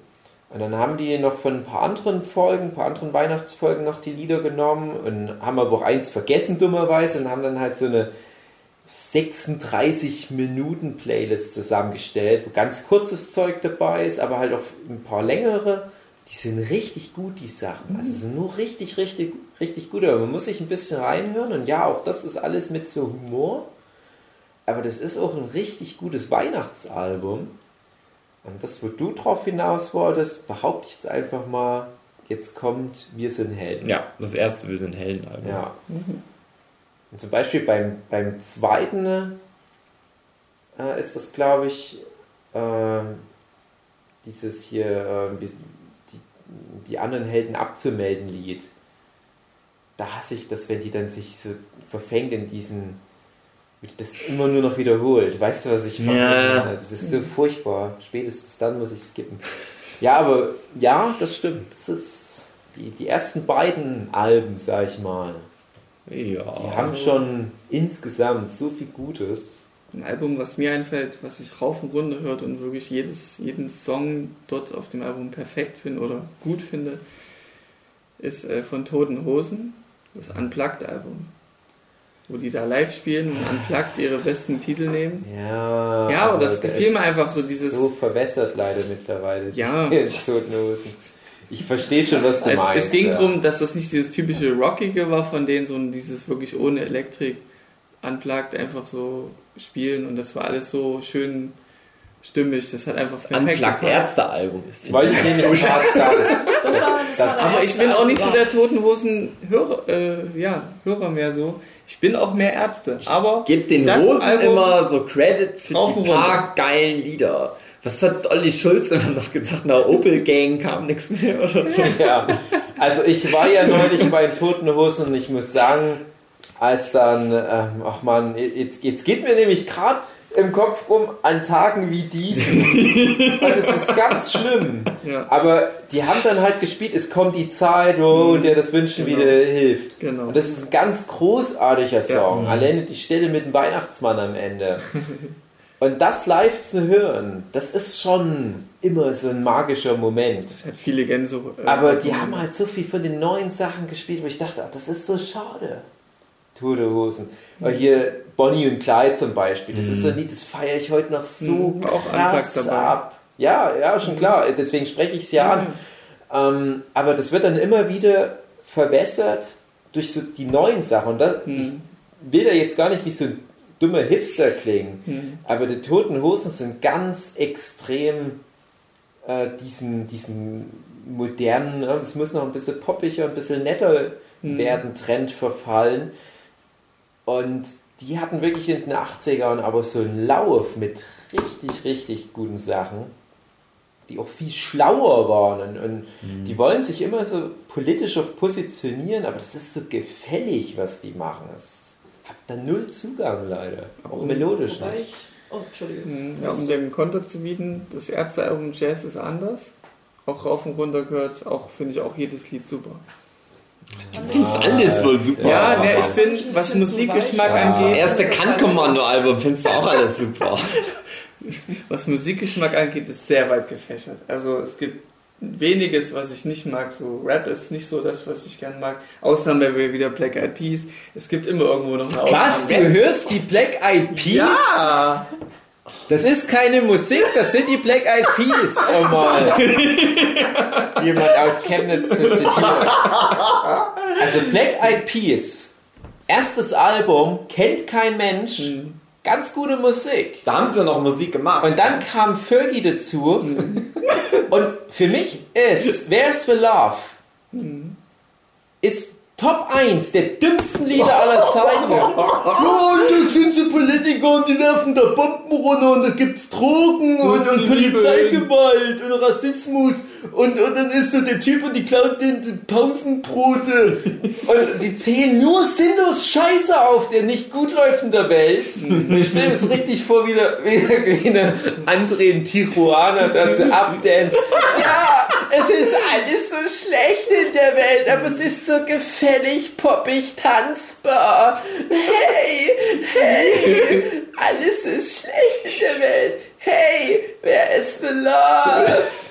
Und dann haben die noch von ein paar anderen Folgen, ein paar anderen Weihnachtsfolgen noch die Lieder genommen und haben aber auch eins vergessen, dummerweise, und haben dann halt so eine 36 Minuten Playlist zusammengestellt, wo ganz kurzes Zeug dabei ist, aber halt auch ein paar längere. Die sind richtig gut, die Sachen. Also sind nur richtig, richtig, richtig gut. Aber man muss sich ein bisschen reinhören. Und ja, auch das ist alles mit so Humor. Aber das ist auch ein richtig gutes Weihnachtsalbum. Und das, wo du drauf hinaus wolltest, behaupte ich jetzt einfach mal, jetzt kommt Wir sind Helden. Ja, das erste, wir sind Helden. Alter. Ja. Und zum Beispiel beim, beim zweiten äh, ist das, glaube ich, äh, dieses hier, äh, die, die anderen Helden abzumelden Lied. Da hasse ich das, wenn die dann sich so verfängt in diesen, wie das immer nur noch wiederholt. Weißt du, was ich meine? Ja. Das ist so furchtbar. Spätestens dann muss ich skippen. Ja, aber ja, das stimmt. Das ist die, die ersten beiden Alben, sag ich mal. Ja. Die haben schon insgesamt so viel Gutes. ein Album, was mir einfällt, was ich rauf und runter hört und wirklich jedes, jeden Song dort auf dem Album perfekt finde oder gut finde, ist äh, von Toten Hosen, das Unplugged-Album. Wo die da live spielen und Unplugged ihre besten Titel nehmen. Ja, Ja, aber das gefiel mir einfach so dieses- So verwässert leider mittlerweile. Ja. Die Toten Hosen. Ich verstehe schon, was du Es, meinst. es ging ja. darum, dass das nicht dieses typische Rockige war von denen, sondern dieses wirklich ohne Elektrik unplugged einfach so spielen und das war alles so schön stimmig. Das hat einfach perfekt Unplugged gepasst. erste Album. Wollte ich, nämlich sagen. Das das das- Aber ich bin auch nicht so der Toten Hosen Hörer, äh, ja, Hörer mehr so. Ich bin auch mehr Ärzte. Aber Gebt den das Hosen Album- immer so Credit für die paar geilen Lieder. Was hat Olli Schulz immer noch gesagt? Nach Opel Gang kam nichts mehr oder so. Ja, also ich war ja neulich bei den Toten Hosen und ich muss sagen, als dann, ähm, ach man, jetzt, jetzt geht mir nämlich gerade im Kopf rum an Tagen wie diesen. und es ist ganz schlimm. ja, Aber die haben dann halt gespielt, es kommt die Zeit, oh, und der das Wünschen Genau. wieder hilft. genau. Und das ist ein ganz großartiger Song. Ja. Alleine die Stelle mit dem Weihnachtsmann am Ende. Und das live zu hören, das ist schon immer so ein magischer Moment. hat viele Gänse. äh, Aber die haben halt so viel von den neuen Sachen gespielt, wo ich dachte, ach, das ist so schade. Tote Hosen. Oder hier Bonnie und Clyde zum Beispiel. Das ist so ein Lied, das feiere ich heute noch so Mhm, krass ab. Ja, ja, schon klar. Deswegen spreche ich es ja an. Ähm, aber das wird dann immer wieder verbessert durch so die neuen Sachen. Und das, ich Mhm. will da jetzt gar nicht wie so ein dummer Hipster klingen, Mhm. aber die Toten Hosen sind ganz extrem äh, diesem, diesem modernen, ne, es muss noch ein bisschen poppiger, ein bisschen netter Mhm. werden, Trend verfallen. Und die hatten wirklich in den 80ern aber so einen Lauf mit richtig, richtig guten Sachen, die auch viel schlauer waren. Und, und die wollen sich immer so politisch auch positionieren, aber das ist so gefällig, was die machen. Das hat da null Zugang leider. Auch melodisch Wobei nicht. ich, oh, Entschuldigung. Mhm, Ja, um dem Konter zu bieten, das Ärztealbum Jazz ist anders. Auch rauf und runter gehört, auch finde ich auch jedes Lied super. Ich finde alles wohl super. Ja, ne, ich bin, was Musikgeschmack weich. Das angeht, erste Kann-Kommando-Album findest du auch alles super. was Musikgeschmack angeht, ist sehr weit gefächert. Also es gibt weniges, was ich nicht mag. So Rap ist nicht so das, was ich gern mag. Ausnahme wäre wieder Black Eyed Peas. Es gibt immer irgendwo noch eine Was? Du Ausnahme. hörst die Black Eyed Peas? Ja! Das ist keine Musik, das sind die Black Eyed Peas. Oh mal. Jemand aus Chemnitz zu zitieren. Also Black Eyed Peas. Erstes Album, kennt kein Mensch. Mhm. Ganz gute Musik. Da haben sie noch Musik gemacht. Und dann kam Fergie dazu. Und für mich ist Where's the Love ist Top 1 der dümmsten Lieder aller Zeiten. Ja, und da sind so Politiker und die werfen da Bomben runter und da gibt's Drogen und, und Polizeigewalt und Rassismus und, und dann ist so der Typ und die klaut den, den Pausenbrote. Und die zählen nur sinnlos Scheiße auf, der nicht gut der Welt. Ich stelle mir das richtig vor, wie eine, wie André in Tijuana, dass sie abdance. Ja, es ist alles so schlecht in der Welt, aber es ist so gefällig, poppig, tanzbar. Hey, hey, alles ist schlecht in der Welt. Hey, wer ist love?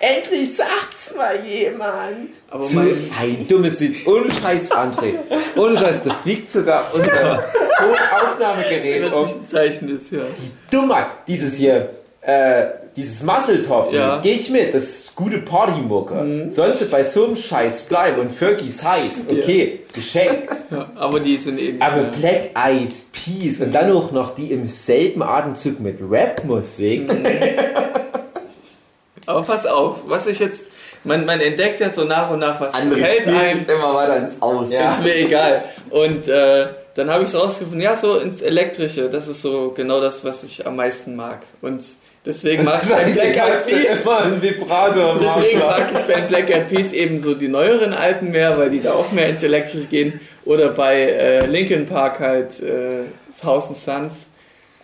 Endlich sagt's mal jemand. Aber Zu mein, ein dummes Lied. Ohne Scheiß, André. Ohne Scheiß, da fliegt sogar unser Tonaufnahmegerät das auf. nicht ein Zeichen ist, ja. Dummheit. Dieses hier, äh, dieses Muscle-Top, Ja. geh ich mit. Das ist gute Partymucke. Sollte bei so einem Scheiß bleiben und Fergie's heiß. Okay, geschenkt. ja. Aber die sind eben. Aber nicht Black Eyed Peas und dann auch noch die im selben Atemzug mit Rap-Musik. Aber pass auf, was ich jetzt. Man, man entdeckt ja so nach und nach, was Andere einem. sich immer weiter ins Aus. Ja. Ist mir egal. Und äh, dann habe ich es rausgefunden, ja, so ins Elektrische, das ist so genau das, was ich am meisten mag. Und deswegen mag ich bei Black Eyed Peas. ein Vibrator Deswegen mag ich bei Black Eyed Peas eben so die neueren Alten mehr, weil die da auch mehr ins Elektrische gehen. Oder bei äh, Linkin Park halt äh, Thousand Suns,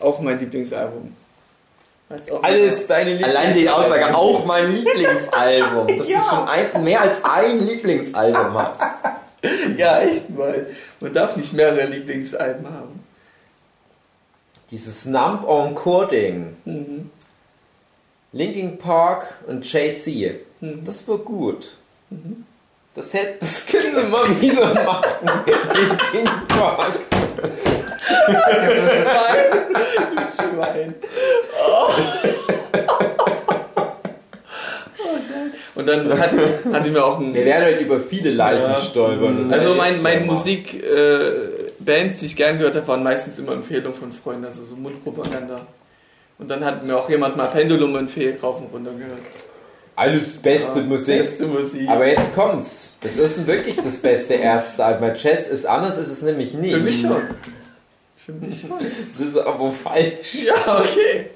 auch mein Lieblingsalbum. Alles deine Lieblings Allein die Aussage, auch mein Lieblingsalbum. Dass du schon ein, mehr als ein Lieblingsalbum hast. Ja, echt mal. Man darf nicht mehrere Lieblingsalben haben. dieses Nump Encore Ding. Mhm. Linkin Park und Jay-Z. Mhm. Das war gut. Das, hätte, das können wir mal wieder machen. Linkin Park. Schwein. Oh. Und dann hat, hatte mir auch ein. Wir werden heute über viele Leichen Ja. stolpern. Also mein, meine mal. Musik, äh, Bands, die ich gern gehört habe, waren meistens immer Empfehlungen von Freunden, also so Mundpropaganda. Und dann hat mir auch jemand mal Pendulum empfehlt, rauf und runter gehört. Alles beste Musik. Beste Musik. Aber jetzt kommt's. Das ist wirklich das beste Ärztealbum. Bei Jazz ist anders, ist es nämlich nicht. Für mich schon. Für mich schon. Das ist aber falsch. Ja, okay.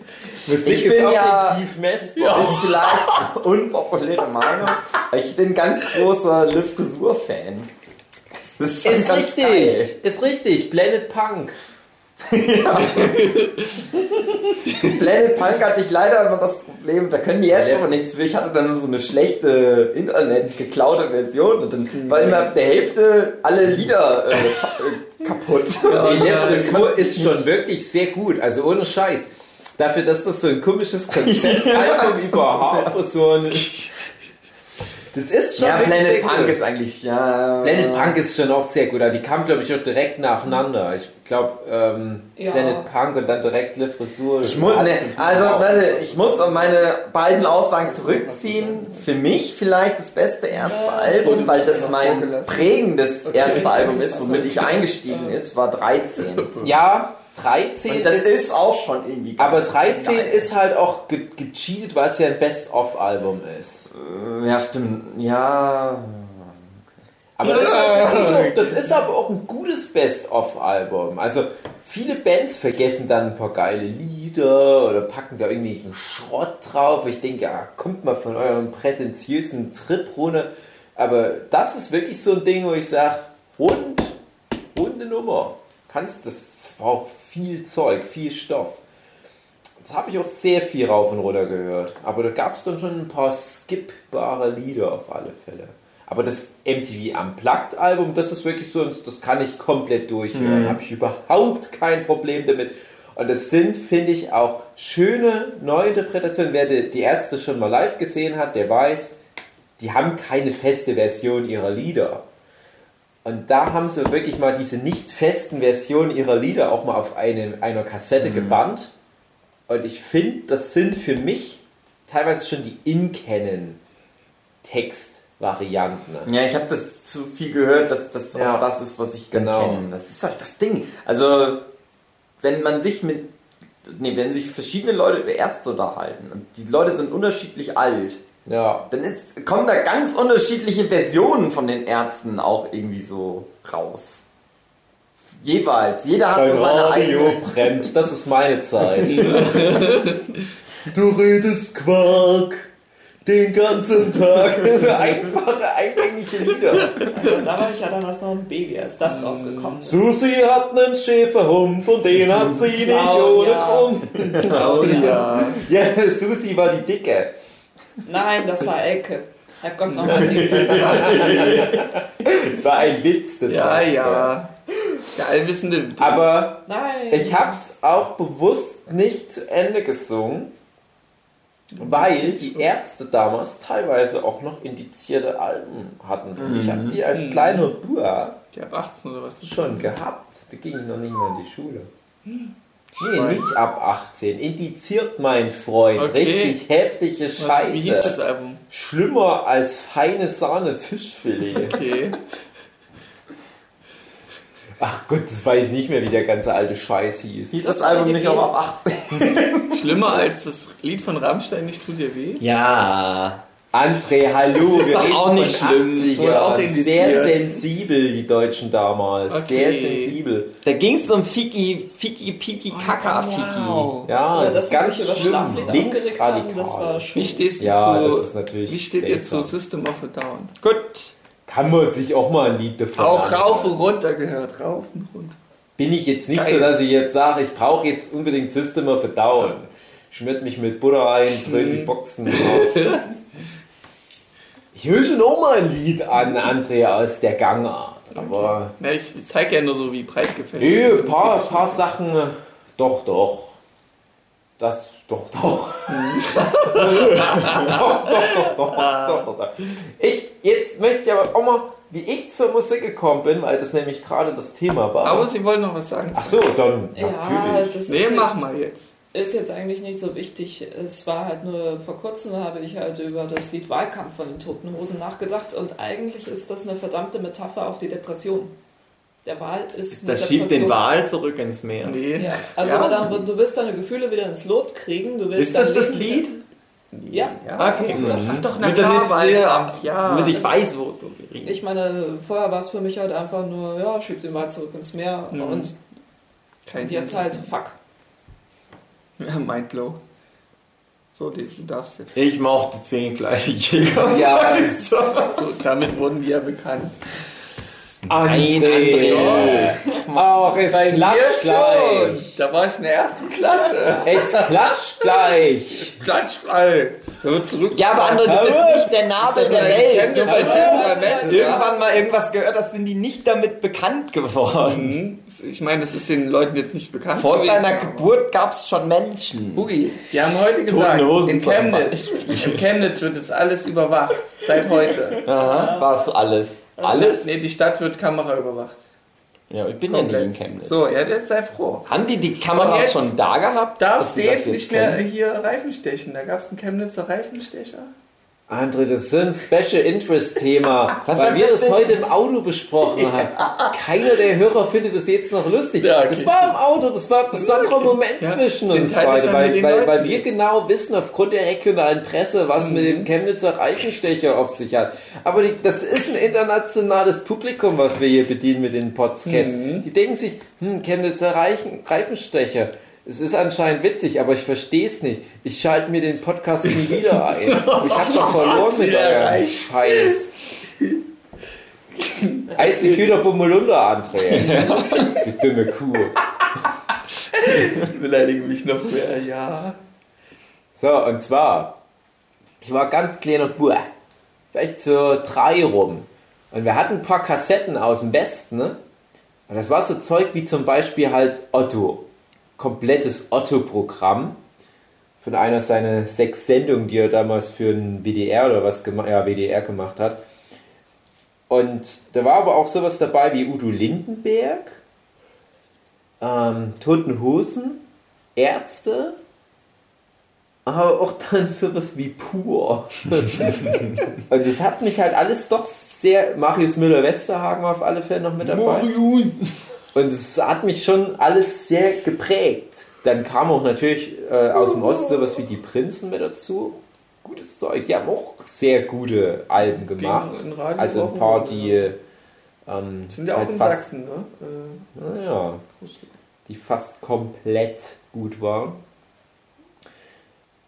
Musik Ich bin ja-. Das ist vielleicht eine unpopuläre Meinung, aber ich bin ganz großer Liv Gusur-Fan. Das ist schon Ist ganz richtig, geil. ist richtig. Blended Punk. Planet Punk hatte ich leider immer das Problem, da können die jetzt Ja. aber nichts für. Ich hatte dann nur so eine schlechte Internet geklaute Version und dann war immer ab der Hälfte alle Lieder äh, äh, kaputt. Die ja, Frisur ist schon wirklich sehr gut. Also ohne Scheiß. Dafür, dass das so ein komisches Konzeptalbum über Haarfrisuren ist. Das ist schon Ja, Planet sehr Punk gut. ist eigentlich, ja. Planet Punk ist schon auch sehr gut. aber Die kamen, glaube ich, auch direkt nacheinander. Ich glaube, ähm, Ja. Planet Punk und dann direkt Le Frisur. Ich muss, ne, also, warte, ich muss meine beiden Aussagen zurückziehen. Für mich vielleicht das beste erste Album, weil das mein prägendes erste Album ist, womit ich eingestiegen ist, war 13. Ja, 13 Und das ist auch schon irgendwie Aber ganz 13 geil. ist halt auch ge gecheatet, weil es ja ein Best-of-Album ist. Äh, Ja, stimmt. Ja. Aber das, ist halt auch, das ist aber auch ein gutes Best-of-Album. Also viele Bands vergessen dann ein paar geile Lieder oder packen da irgendwelchen Schrott drauf. Ich denke, ja, kommt mal von eurem prätentiösen Trip runter. Aber das ist wirklich so ein Ding, wo ich sage, rund, runde Nummer. Kannst, das braucht viel Zeug, viel Stoff. Das habe ich auch sehr viel rauf und runter gehört. Aber da gab es dann schon ein paar skippbare Lieder auf alle Fälle. Aber das MTV Unplugged Album, das ist wirklich so, das kann ich komplett durchhören. Habe ich überhaupt kein Problem damit. Und es sind, finde ich, auch schöne Neuinterpretationen. Wer die Ärzte schon mal live gesehen hat, der weiß, die haben keine feste Version ihrer Lieder. Und da haben sie wirklich mal diese nicht festen Versionen ihrer Lieder auch mal auf eine, einer Kassette gebannt. Und ich finde, das sind für mich teilweise schon die In-Canon-Textvarianten. Ja, ich habe das zu viel gehört, dass das Ja. auch das ist, was ich dann Genau. kenne. Das ist halt das Ding. Also, wenn man sich mit. Nee, wenn sich verschiedene Leute über Ärzte unterhalten und die Leute sind unterschiedlich alt, Ja. dann ist, kommen da ganz unterschiedliche Versionen von den Ärzten auch irgendwie so raus. Jeweils. Jeder hat so seine eigene. brennt, das ist meine Zeit. du redest Quark den ganzen Tag. So einfache, eingängige Lieder. Also, da war ich ja damals noch ein Baby, als das rausgekommen ist. Susi hat einen Schäferhund und den hat sie nicht ohne. Grund. Claudia. Ja, Susi war die Dicke. Nein, das war Elke. Herrgott nochmal die. Das war ein Witz. Das Ja, war's. ja. Der allwissende. Aber Nein. ich hab's auch bewusst nicht zu Ende gesungen, weil die Ärzte damals teilweise auch noch indizierte Alben hatten. Ich habe die als kleiner Bua Die ab 18 oder was? schon gehabt. Da ging ich noch nicht mal in die Schule. Nee, Schwein. nicht ab 18. Indiziert, mein Freund. Okay. Richtig heftige was wie hieß das Scheiße. Album? Schlimmer als feine Sahne Fischfilet. Okay. Ach Gott, das weiß ich nicht mehr, wie der ganze alte Scheiß hieß. Hieß das Album nicht auch ab 18? Schlimmer als das Lied von Rammstein, nicht tut dir weh? Ja. André, hallo, ist wir reden auch nicht schlimm. 80ern. Wurde auch Sehr sensibel, die Deutschen damals. Okay. Sehr sensibel. Da ging es um Fiki, Fiki, Pipi, Kaka, Fiki. Wow. Ja, Aber das dass ist ganz sich schlimm. Aufgeregt haben, das war schon. Wie stehst du Ja, zu. das ist natürlich Wie steht ihr zu. System of a Down? Gut. Kann man sich auch mal ein Lied davon Auch anhören. rauf und runter gehört. Rauf und runter. Bin ich jetzt nicht Geil. so, dass ich jetzt sage, ich brauche jetzt unbedingt System of a Down. Schmiert mich mit Butter ein, dreh die Boxen auf. Ich höre schon auch mal ein Lied an, Andrea, aus der Gangart. Aber Na, ich zeige ja nur so, wie breit gefächert Nö, ein paar, paar Sachen, Doch, doch. Das, doch, doch. doch, doch, doch, doch, doch, doch, doch. Ich, jetzt möchte ich aber auch mal, wie ich zur Musik gekommen bin, weil das nämlich gerade das Thema war. Aber Sie wollen noch was sagen. Ach so, dann Ja, natürlich. das Nee, mach mal jetzt. Ist jetzt eigentlich nicht so wichtig. Es war halt nur vor kurzem, da habe ich halt über das Lied Wahlkampf von den Toten Hosen nachgedacht und eigentlich ist das eine verdammte Metapher auf die Depression. Der Wahl ist eine Das schiebt den. Wal zurück ins Meer. Nee. Ja, also Ja. dann, du willst deine Gefühle wieder ins Lot kriegen. Du willst Ist das das Lied? Ja. Okay. Doch, doch, doch, na Damit klar, Wahlkampf, ja. Damit ich weiß, wo wir reden. Ich meine, vorher war es für mich halt einfach nur, ja, schieb den Wal zurück ins Meer Mhm. und, Kein und jetzt halt, fuck. Ja, Mindblow. So, Dave, du darfst jetzt. Ich mochte zehn gleiche Jäger. Ja, So, damit wurden wir ja bekannt. André. Ach, es Bei klatscht schon. gleich. Da war ich in der ersten Klasse. Es klatscht gleich. Klatschball. Zurück. Ja, aber André, du bist nicht der Nabel der Welt. Ein Temperament. Irgendwann mal irgendwas gehört, das sind die nicht damit bekannt geworden. Mhm. Ich meine, das ist den Leuten jetzt nicht bekannt. Vor gewesen, deiner Geburt gab es schon Menschen. Boogie, die haben heute gesagt, in Chemnitz, in Chemnitz wird jetzt alles überwacht. Seit heute. Aha, was alles? Alles? Nee, die Stadt wird Kamera überwacht. Ja, ich bin ja Komplett. nicht in Chemnitz. So, ja, jetzt sei froh. Haben die die Kameras schon da gehabt? Darf Dave jetzt nicht mehr hier Reifen stechen? Da gab es einen Chemnitzer Reifenstecher. André, das ist ein Special Interest Thema, Was weil wir das das heute im Auto besprochen haben. Keiner der Hörer findet das jetzt noch lustig. Ja, okay. Das war im Auto, das war ein besonderer Moment Ja, zwischen den uns beide, weil, mit weil, weil wir genau wissen, aufgrund der regionalen Presse, was mit Mhm. dem Chemnitzer Reifenstecher auf sich hat. Aber die, das ist ein internationales Publikum, was wir hier bedienen mit den Podscats. Mhm. Die denken sich, hm, Chemnitzer Reichen, Reifenstecher. Es ist anscheinend witzig, aber ich verstehe es nicht. Ich schalte mir den Podcast nie wieder ein. Ich habe doch verloren mit eurem. Scheiß. Eisgekühlter Bummolunder, André. Du dumme Kuh. Ich beleidige mich noch mehr, ja. So, und zwar, ich war ganz kleiner Bub, vielleicht so drei rum. Und wir hatten ein paar Kassetten aus dem Westen, ne? Und das war so Zeug wie zum Beispiel halt Otto. Komplettes Otto-Programm. Von einer seiner sechs Sendungen, die er damals für einen WDR oder was gemacht, ja, WDR gemacht hat. Und da war aber auch sowas dabei wie Udo Lindenberg, ähm, Toten Hosen, Ärzte, aber auch dann sowas wie pur. Und das hat mich halt alles doch sehr. Marius Müller-Westerhagen war auf alle Fälle noch mit dabei. Und es hat mich schon alles sehr geprägt. Dann kam auch natürlich äh, aus dem Osten sowas wie die Prinzen mit dazu. Gutes Zeug. Die haben auch sehr gute Alben gemacht. Also ein paar, die ähm, Sind ja auch halt in fast Sachsen, ne? Äh, naja, die fast komplett gut waren.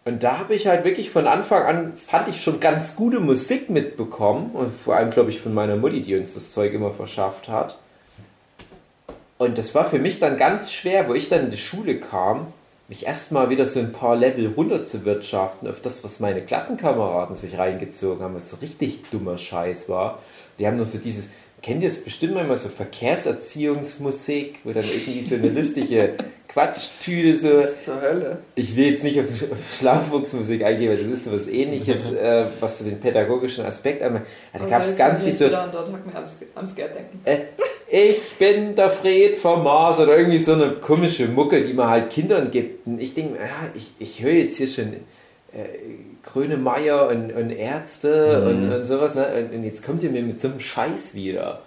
Und da habe ich halt wirklich von Anfang an, fand ich schon ganz gute Musik mitbekommen. Und vor allem, glaube ich, von meiner Mutti, die uns das Zeug immer verschafft hat. Und das war für mich dann ganz schwer, wo ich dann in die Schule kam, mich erstmal wieder so ein paar Level runter zu wirtschaften auf das, was meine Klassenkameraden sich reingezogen haben, was so richtig dummer Scheiß war. Die haben nur so dieses, kennt ihr es bestimmt manchmal so Verkehrserziehungsmusik, wo dann irgendwie so eine lustige Quatschtüte so, was zur Hölle? ich will jetzt nicht auf Schlaufuchsmusik eingehen, weil das ist so was ähnliches, äh, was so den pädagogischen Aspekt anbelangt. Ja, da gab es ganz viel so, an dort denken. äh, ich bin der Fred vom Mars oder irgendwie so eine komische Mucke, die man halt Kindern gibt. Und ich denke, ja, ich, ich höre jetzt hier schon äh, Grönemeyer und, und Ärzte und, und sowas. Ne? Und, und jetzt kommt ihr mir mit so einem Scheiß wieder.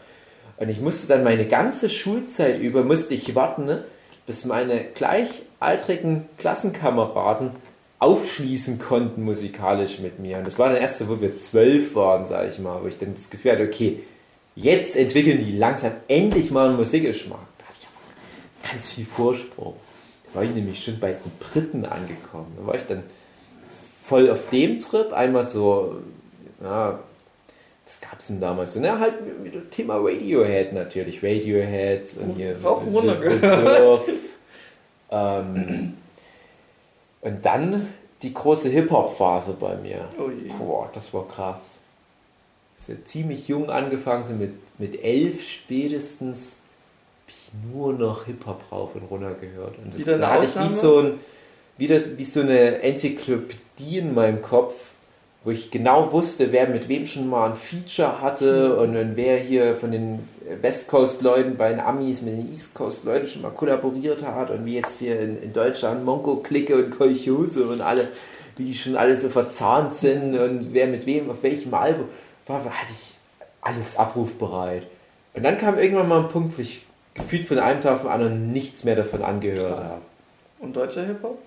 Und ich musste dann meine ganze Schulzeit über, musste ich warten, ne? bis meine gleichaltrigen Klassenkameraden aufschließen konnten musikalisch mit mir. Und das war dann erst so, wo wir zwölf waren, sage ich mal, wo ich dann das Gefühl hatte, okay, jetzt entwickeln die langsam endlich mal einen Musikgeschmack. Da hatte ich aber ganz viel Vorsprung. Da war ich nämlich schon bei den Briten angekommen. Da war ich dann voll auf dem Trip. Einmal so, ja, was gab es denn damals? So, na, halt mit dem Thema Radiohead natürlich. Radiohead und hier. Rauf und runter ähm, und dann die große Hip-Hop-Phase bei mir. Oh je. Boah, das war krass. Ja ziemlich jung angefangen, so mit, mit elf spätestens ich nur noch Hip-Hop rauf und runter gehört. Und das, da hatte ich Ausnahme? wie so, ein, wie, das, wie so eine Enzyklopädie in meinem Kopf, wo ich genau wusste, wer mit wem schon mal ein Feature hatte und, und wer hier von den West Coast-Leuten bei den Amis mit den East Coast-Leuten schon mal kollaboriert hat und wie jetzt hier in, in Deutschland Monko-Clique und Kolchose und alle, wie die schon alle so verzahnt sind und wer mit wem auf welchem Album war, hatte ich alles abrufbereit. Und dann kam irgendwann mal ein Punkt, wo ich gefühlt von einem Tag auf den anderen nichts mehr davon angehört habe. Und deutscher Hip-Hop?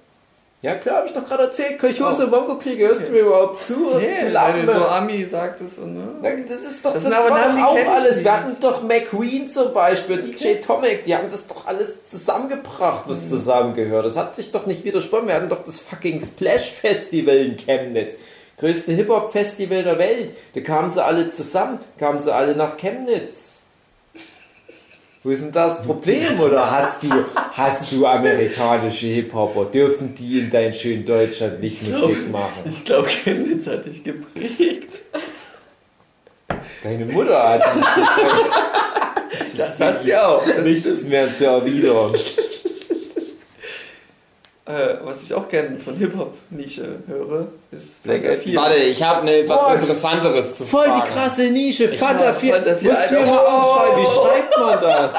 Ja klar, habe ich doch gerade erzählt, Kolchose, Monko-Clique, hörst du mir überhaupt zu? Nee, du so Ami sagtest und ne? Das ist doch Das das, war Namen, doch auch alles. Wir hatten doch McQueen zum Beispiel, DJ Tomek, die haben das doch alles zusammengebracht, Mhm. was zusammengehört. Das hat sich doch nicht widersprochen. Wir hatten doch das fucking Splash Festival in Chemnitz. Größte Hip-Hop-Festival der Welt. Da kamen sie alle zusammen, kamen sie alle nach Chemnitz. Wo ist denn das Problem? Oder hast du, hast du amerikanische Hip-Hopper? Dürfen die in dein schönen Deutschland nicht Musik machen? Ich glaube, Chemnitz hat dich geprägt. Deine Mutter hat Das hat sie auch. nichts mehr zu erwidern. Äh, was ich auch gerne von Hip-Hop-Nische höre, ist Black Fanta Eyed 4. Warte, ich habe ne, was Was? Interessanteres zu Voll die fragen. krasse Nische. Fanta hab 4. Fanta 4, Musst du mir mal aufschreiben. Wie schreibt man das?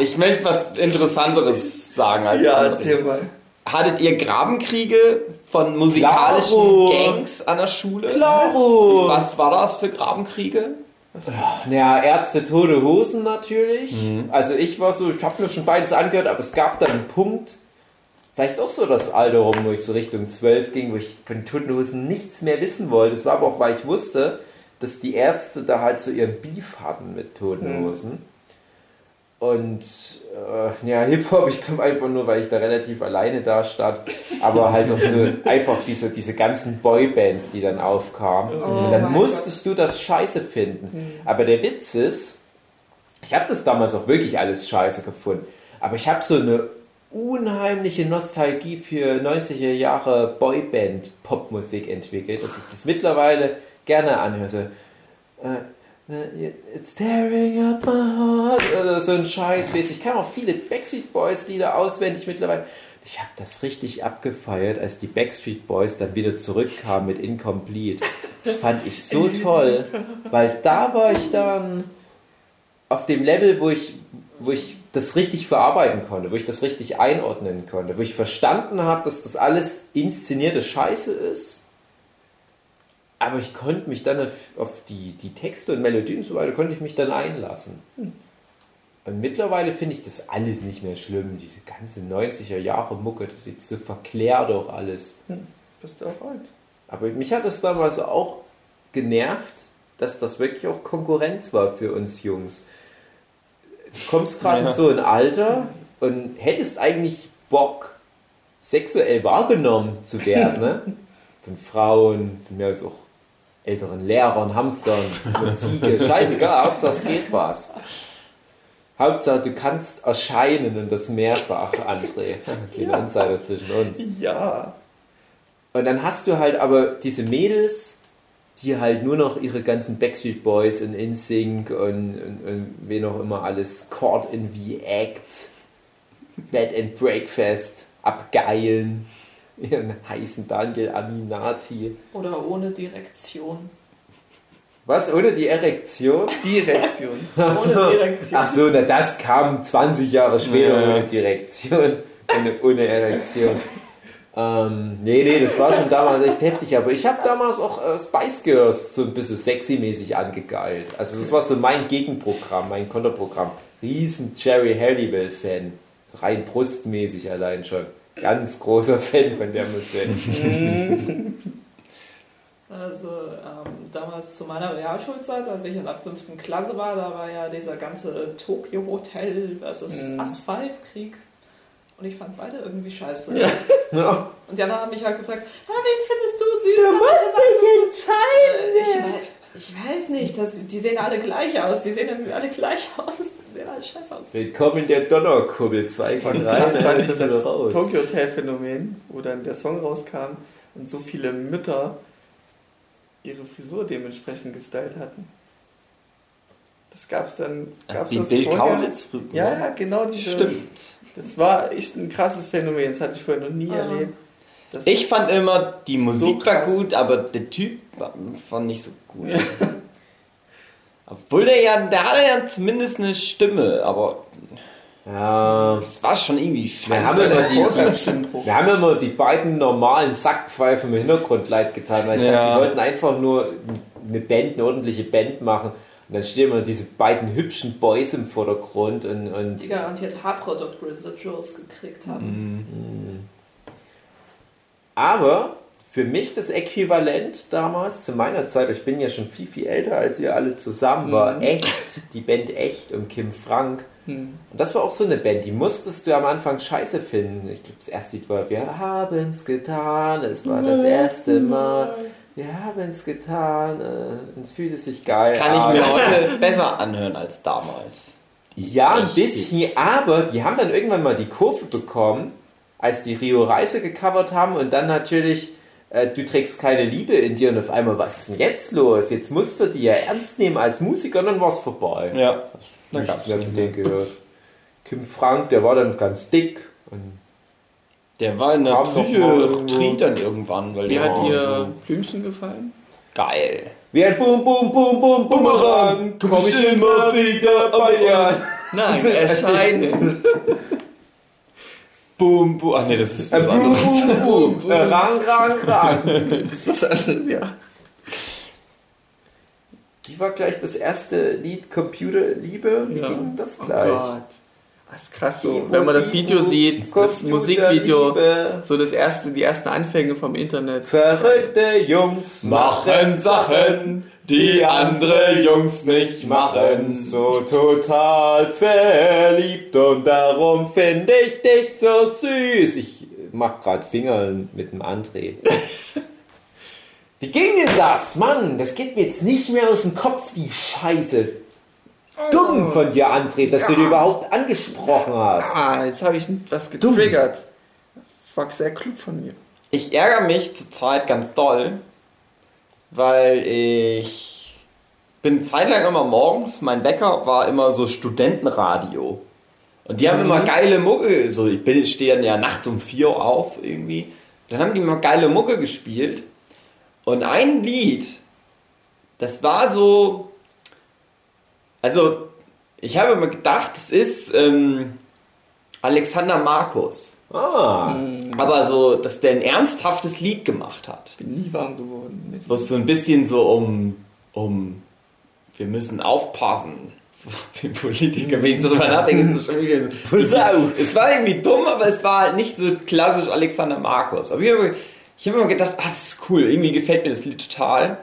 Ich möchte was Interessanteres sagen. Als Ja, andere. erzähl mal. Hattet ihr Grabenkriege von musikalischen Klaro. Gangs an der Schule? Klaro. Was war das für Grabenkriege? Naja, Ärzte, tote Hosen natürlich. Also ich war so, ich habe mir schon beides angehört, aber es gab dann einen Punkt, vielleicht auch so das Alter rum, wo ich so Richtung 12 ging, wo ich von Toten Hosen nichts mehr wissen wollte. Das war aber auch, weil ich wusste, dass die Ärzte da halt so ihren Beef hatten mit Toten Mhm. Und äh, ja, Hip-Hop, ich glaube einfach nur, weil ich da relativ alleine da stand, aber halt auch so einfach diese, diese ganzen Boybands, die dann aufkamen. Oh Und dann musstest du das scheiße finden. Aber der Witz ist, ich habe das damals auch wirklich alles scheiße gefunden, aber ich habe so eine unheimliche Nostalgie für 90er Jahre Boyband-Popmusik entwickelt, dass ich das mittlerweile gerne anhöre. So, äh, It's tearing up my heart oder so ein Scheiß. Ich kann auch viele Backstreet Boys Lieder auswendig mittlerweile. Ich habe das richtig abgefeiert, als die Backstreet Boys dann wieder zurückkamen mit Incomplete. Das fand ich so toll, weil da war ich dann auf dem Level, wo ich, wo ich das richtig verarbeiten konnte, wo ich das richtig einordnen konnte, wo ich verstanden habe, dass das alles inszenierte Scheiße ist. Aber ich konnte mich dann auf, auf die, die Texte und Melodien und so weiter, konnte ich mich dann einlassen. Und mittlerweile finde ich das alles nicht mehr schlimm. Diese ganze 90er Jahre Mucke, das ist jetzt so verklärt auch alles. Bist du auch alt? Aber mich hat es damals auch genervt, dass das wirklich auch Konkurrenz war für uns Jungs. Du kommst gerade in Ja. so ein Alter und hättest eigentlich Bock, sexuell wahrgenommen zu werden, ne? Von Frauen, von mir aus auch älteren Lehrern, Hamstern, Ziege, scheißegal, Hauptsache es geht was. Hauptsache du kannst erscheinen und das mehrfach, André. Kleiner Insider zwischen uns. Ja. Und dann hast du halt aber diese Mädels, die halt nur noch ihre ganzen Backstreet Boys und InSync und, und, und wen auch immer alles Caught in the Act, Bed and Breakfast abgeilen. Ihren heißen Daniel Aminati. Oder ohne Direktion. Was, ohne die Erektion? Direktion. Ohne Direktion. Ach so, na das kam 20 Jahre später Ja. ohne Direktion. Ohne, ohne Erektion. Ähm, nee, nee, das war schon damals echt heftig. Aber ich habe damals auch äh, Spice Girls so ein bisschen sexy-mäßig angegeilt. Also das war so mein Gegenprogramm, mein Konterprogramm. Riesen Jerry Halliwell-Fan. Rein brustmäßig allein schon. Ganz großer Fan von der Musik. Also ähm, damals zu meiner Realschulzeit, als ich in der fünften Klasse war, da war ja dieser ganze Tokyo Hotel versus Mhm. Asphalt-Krieg. Und ich fand beide irgendwie scheiße. Ja. Und Jana hat mich halt gefragt, ah, wen findest du süß? Du musst dich entscheiden. Ich, ich weiß nicht, das, die sehen alle gleich aus. Die sehen irgendwie alle gleich aus. Die sehen alle scheiße aus. Willkommen in der Donnerkuppel 2 von 3. Das fand ich das. Tokyo Hotel Phänomen, wo dann der Song rauskam und so viele Mütter ihre Frisur dementsprechend gestylt hatten. Das gab's dann. Also Gab's die das Bill? Kaulitz. Ja, ja, genau diese. Stimmt. Das war echt ein krasses Phänomen. Das hatte ich vorher noch nie Ah. erlebt. Das Ich fand immer, die Musik So war gut, aber der Typ war, war nicht so gut. Obwohl der ja, der hatte ja zumindest eine Stimme, aber Ja. es war schon irgendwie Wir haben, die, Vorstandsstimmbruch. wir haben immer die beiden normalen Sackpfeifen im Hintergrund leid getan, weil ich Ja. dachte, die wollten einfach nur eine Band, eine ordentliche Band machen. Und dann stehen immer diese beiden hübschen Boys im Vordergrund und, und Die garantiert Haarprodukt Residuals gekriegt haben. Aber für mich das Äquivalent damals zu meiner Zeit, ich bin ja schon viel, viel älter als ihr alle zusammen, war Mhm. echt, die Band Echt und Kim Frank. Hm. Und das war auch so eine Band, die musstest du am Anfang scheiße finden. Ich glaube, das erste Lied war Wir haben's getan, es war das erste Mal. Wir haben's getan, äh, uns fühlt es sich geil. Kann ich an. mir heute besser anhören als damals. Ja, ein bisschen, aber die haben dann irgendwann mal die Kurve bekommen, als die Rio Reise gecovert haben und dann natürlich, äh, du trägst keine Liebe in dir und auf einmal, was ist denn jetzt los? Jetzt musst du die ja ernst nehmen als Musiker und dann war's vorbei. Ja. Da Da gab's nicht mehr. Kim Frank, der war dann ganz dick und Der war in der Psychiatrie dann irgendwann, weil Wie der hat war ihr so Blümchen gefallen? geil. wie ein Boom, Boom, Boom, Boom, Boomerang, komm ich immer wieder bei dir. Nein, erscheinen. Boom, boom. Ach nee, das ist was anderes. Boom, Boom, äh, Rang, Rang, Rang. Das ist was anderes, ja. Wie war gleich das erste Lied Computerliebe? Wie Ja. ging das Oh gleich? Gott. Das ist krass so. Wenn man das Video sieht, das Musikvideo, so das erste, die ersten Anfänge vom Internet. Verrückte Jungs Machen Sachen, die andere Jungs nicht machen. so total verliebt und darum finde ich dich so süß. Ich mach grad Finger mit dem André. Wie ging denn das? Mann, das geht mir jetzt nicht mehr aus dem Kopf, die Scheiße. Dumm von dir, André, dass du dir überhaupt angesprochen hast. Ah, jetzt habe ich was getriggert. Das war sehr klug von mir. Ich ärgere mich zurzeit ganz doll, weil ich bin zeitlang immer morgens, mein Wecker war immer so Studentenradio. Und die haben immer geile Mucke, so ich bin, stehe dann ja nachts um 4 Uhr auf irgendwie. Dann haben die immer geile Mucke gespielt. Und ein Lied, das war so, also ich habe immer gedacht, das ist ähm, Alexander Markus. Ah, Aber so, dass der ein ernsthaftes Lied gemacht hat. Bin nie warm geworden. Mit Wo es so ein bisschen so um, um wir müssen aufpassen. Den Politiker, wenn ich so drüber nachdenke, ist es schon wieder so. Es war irgendwie dumm, aber es war halt nicht so klassisch Alexander Markus. Aber ich habe ich immer gedacht, ah, das ist cool, irgendwie gefällt mir das Lied total.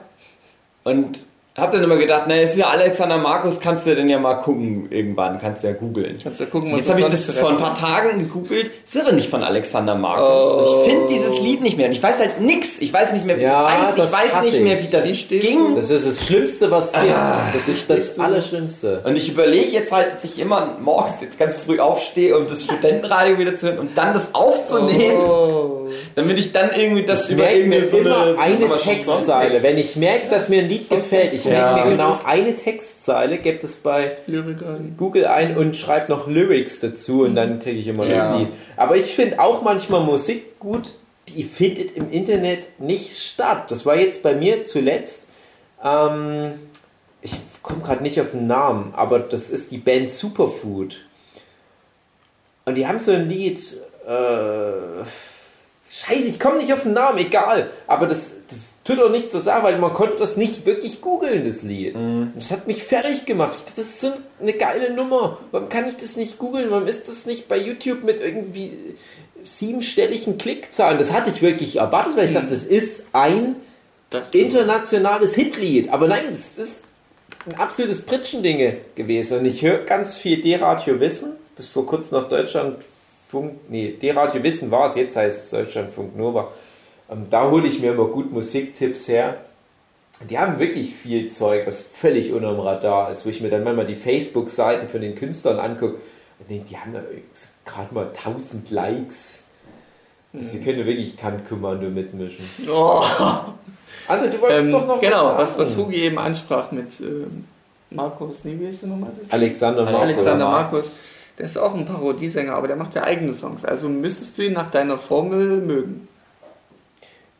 Und hab dann immer gedacht, na, ist ja Alexander Markus, kannst du denn ja mal gucken irgendwann, kannst du ja googeln. Kannst ja gucken, was Jetzt habe ich das vor ein paar Tagen gegoogelt. Ist aber nicht von Alexander Markus. Oh. Ich finde dieses Lied nicht mehr. Und ich weiß halt nix. Ich weiß nicht mehr, wie Ja, das heißt. das Ich weiß nicht mehr, ich. wie das stehst ging. das ist das Schlimmste, was gibt. Ah, das ist das Allerschlimmste. Und ich überlege jetzt halt, dass ich immer morgens jetzt ganz früh aufstehe, um das Studentenradio wieder zu hören und dann das aufzunehmen, Oh. damit ich dann irgendwie das Ich über irgendwie so eine, so eine Textzeile. Wenn ich merke, dass mir ein Lied gefällt, ich Ja. merke mir genau eine Textzeile, gebe das bei. Google ein und schreibe noch Lyrics dazu und dann kriege ich immer Ja. das Lied. Aber ich finde auch manchmal Musik gut, die findet im Internet nicht statt. Das war jetzt bei mir zuletzt. Ähm, ich komme gerade nicht auf den Namen, aber das ist die Band Superfood. Und die haben so ein Lied. Äh, Scheiße, ich komme nicht auf den Namen, egal. Aber das, das tut auch nichts zur Sache, weil man konnte das nicht wirklich googeln, das Lied. Und Das hat mich fertig gemacht. Dachte, das ist so eine geile Nummer. Warum kann ich das nicht googeln? Warum ist das nicht bei YouTube mit irgendwie siebenstelligen Klickzahlen? Das hatte ich wirklich erwartet, weil ich dachte, das ist ein Das internationales Hitlied. Aber nein, das ist ein absolutes Pritschendinge gewesen. Und ich höre ganz viel D-Radio Wissen. Bis vor kurzem noch Deutschlandfunk, nee, D-Radio Wissen war es, jetzt heißt es Deutschlandfunk Nova. Ähm, da hole ich mir immer gut Musiktipps her. Die haben wirklich viel Zeug, was völlig unterm Radar ist, wo ich mir dann manchmal die Facebook-Seiten von den Künstlern angucke und denke, die haben da gerade mal 1000 Likes. Sie können wirklich kein Kommando mitmischen. Oh. André, du wolltest Ähm, doch noch genau, was was, sagen. was Hugi eben ansprach mit ähm, Markus, nee, wie heißt der nochmal? Das? Alexander Markus. Alexander Markus. Der ist auch ein Parodiesänger, aber der macht ja eigene Songs. Also müsstest du ihn nach deiner Formel mögen.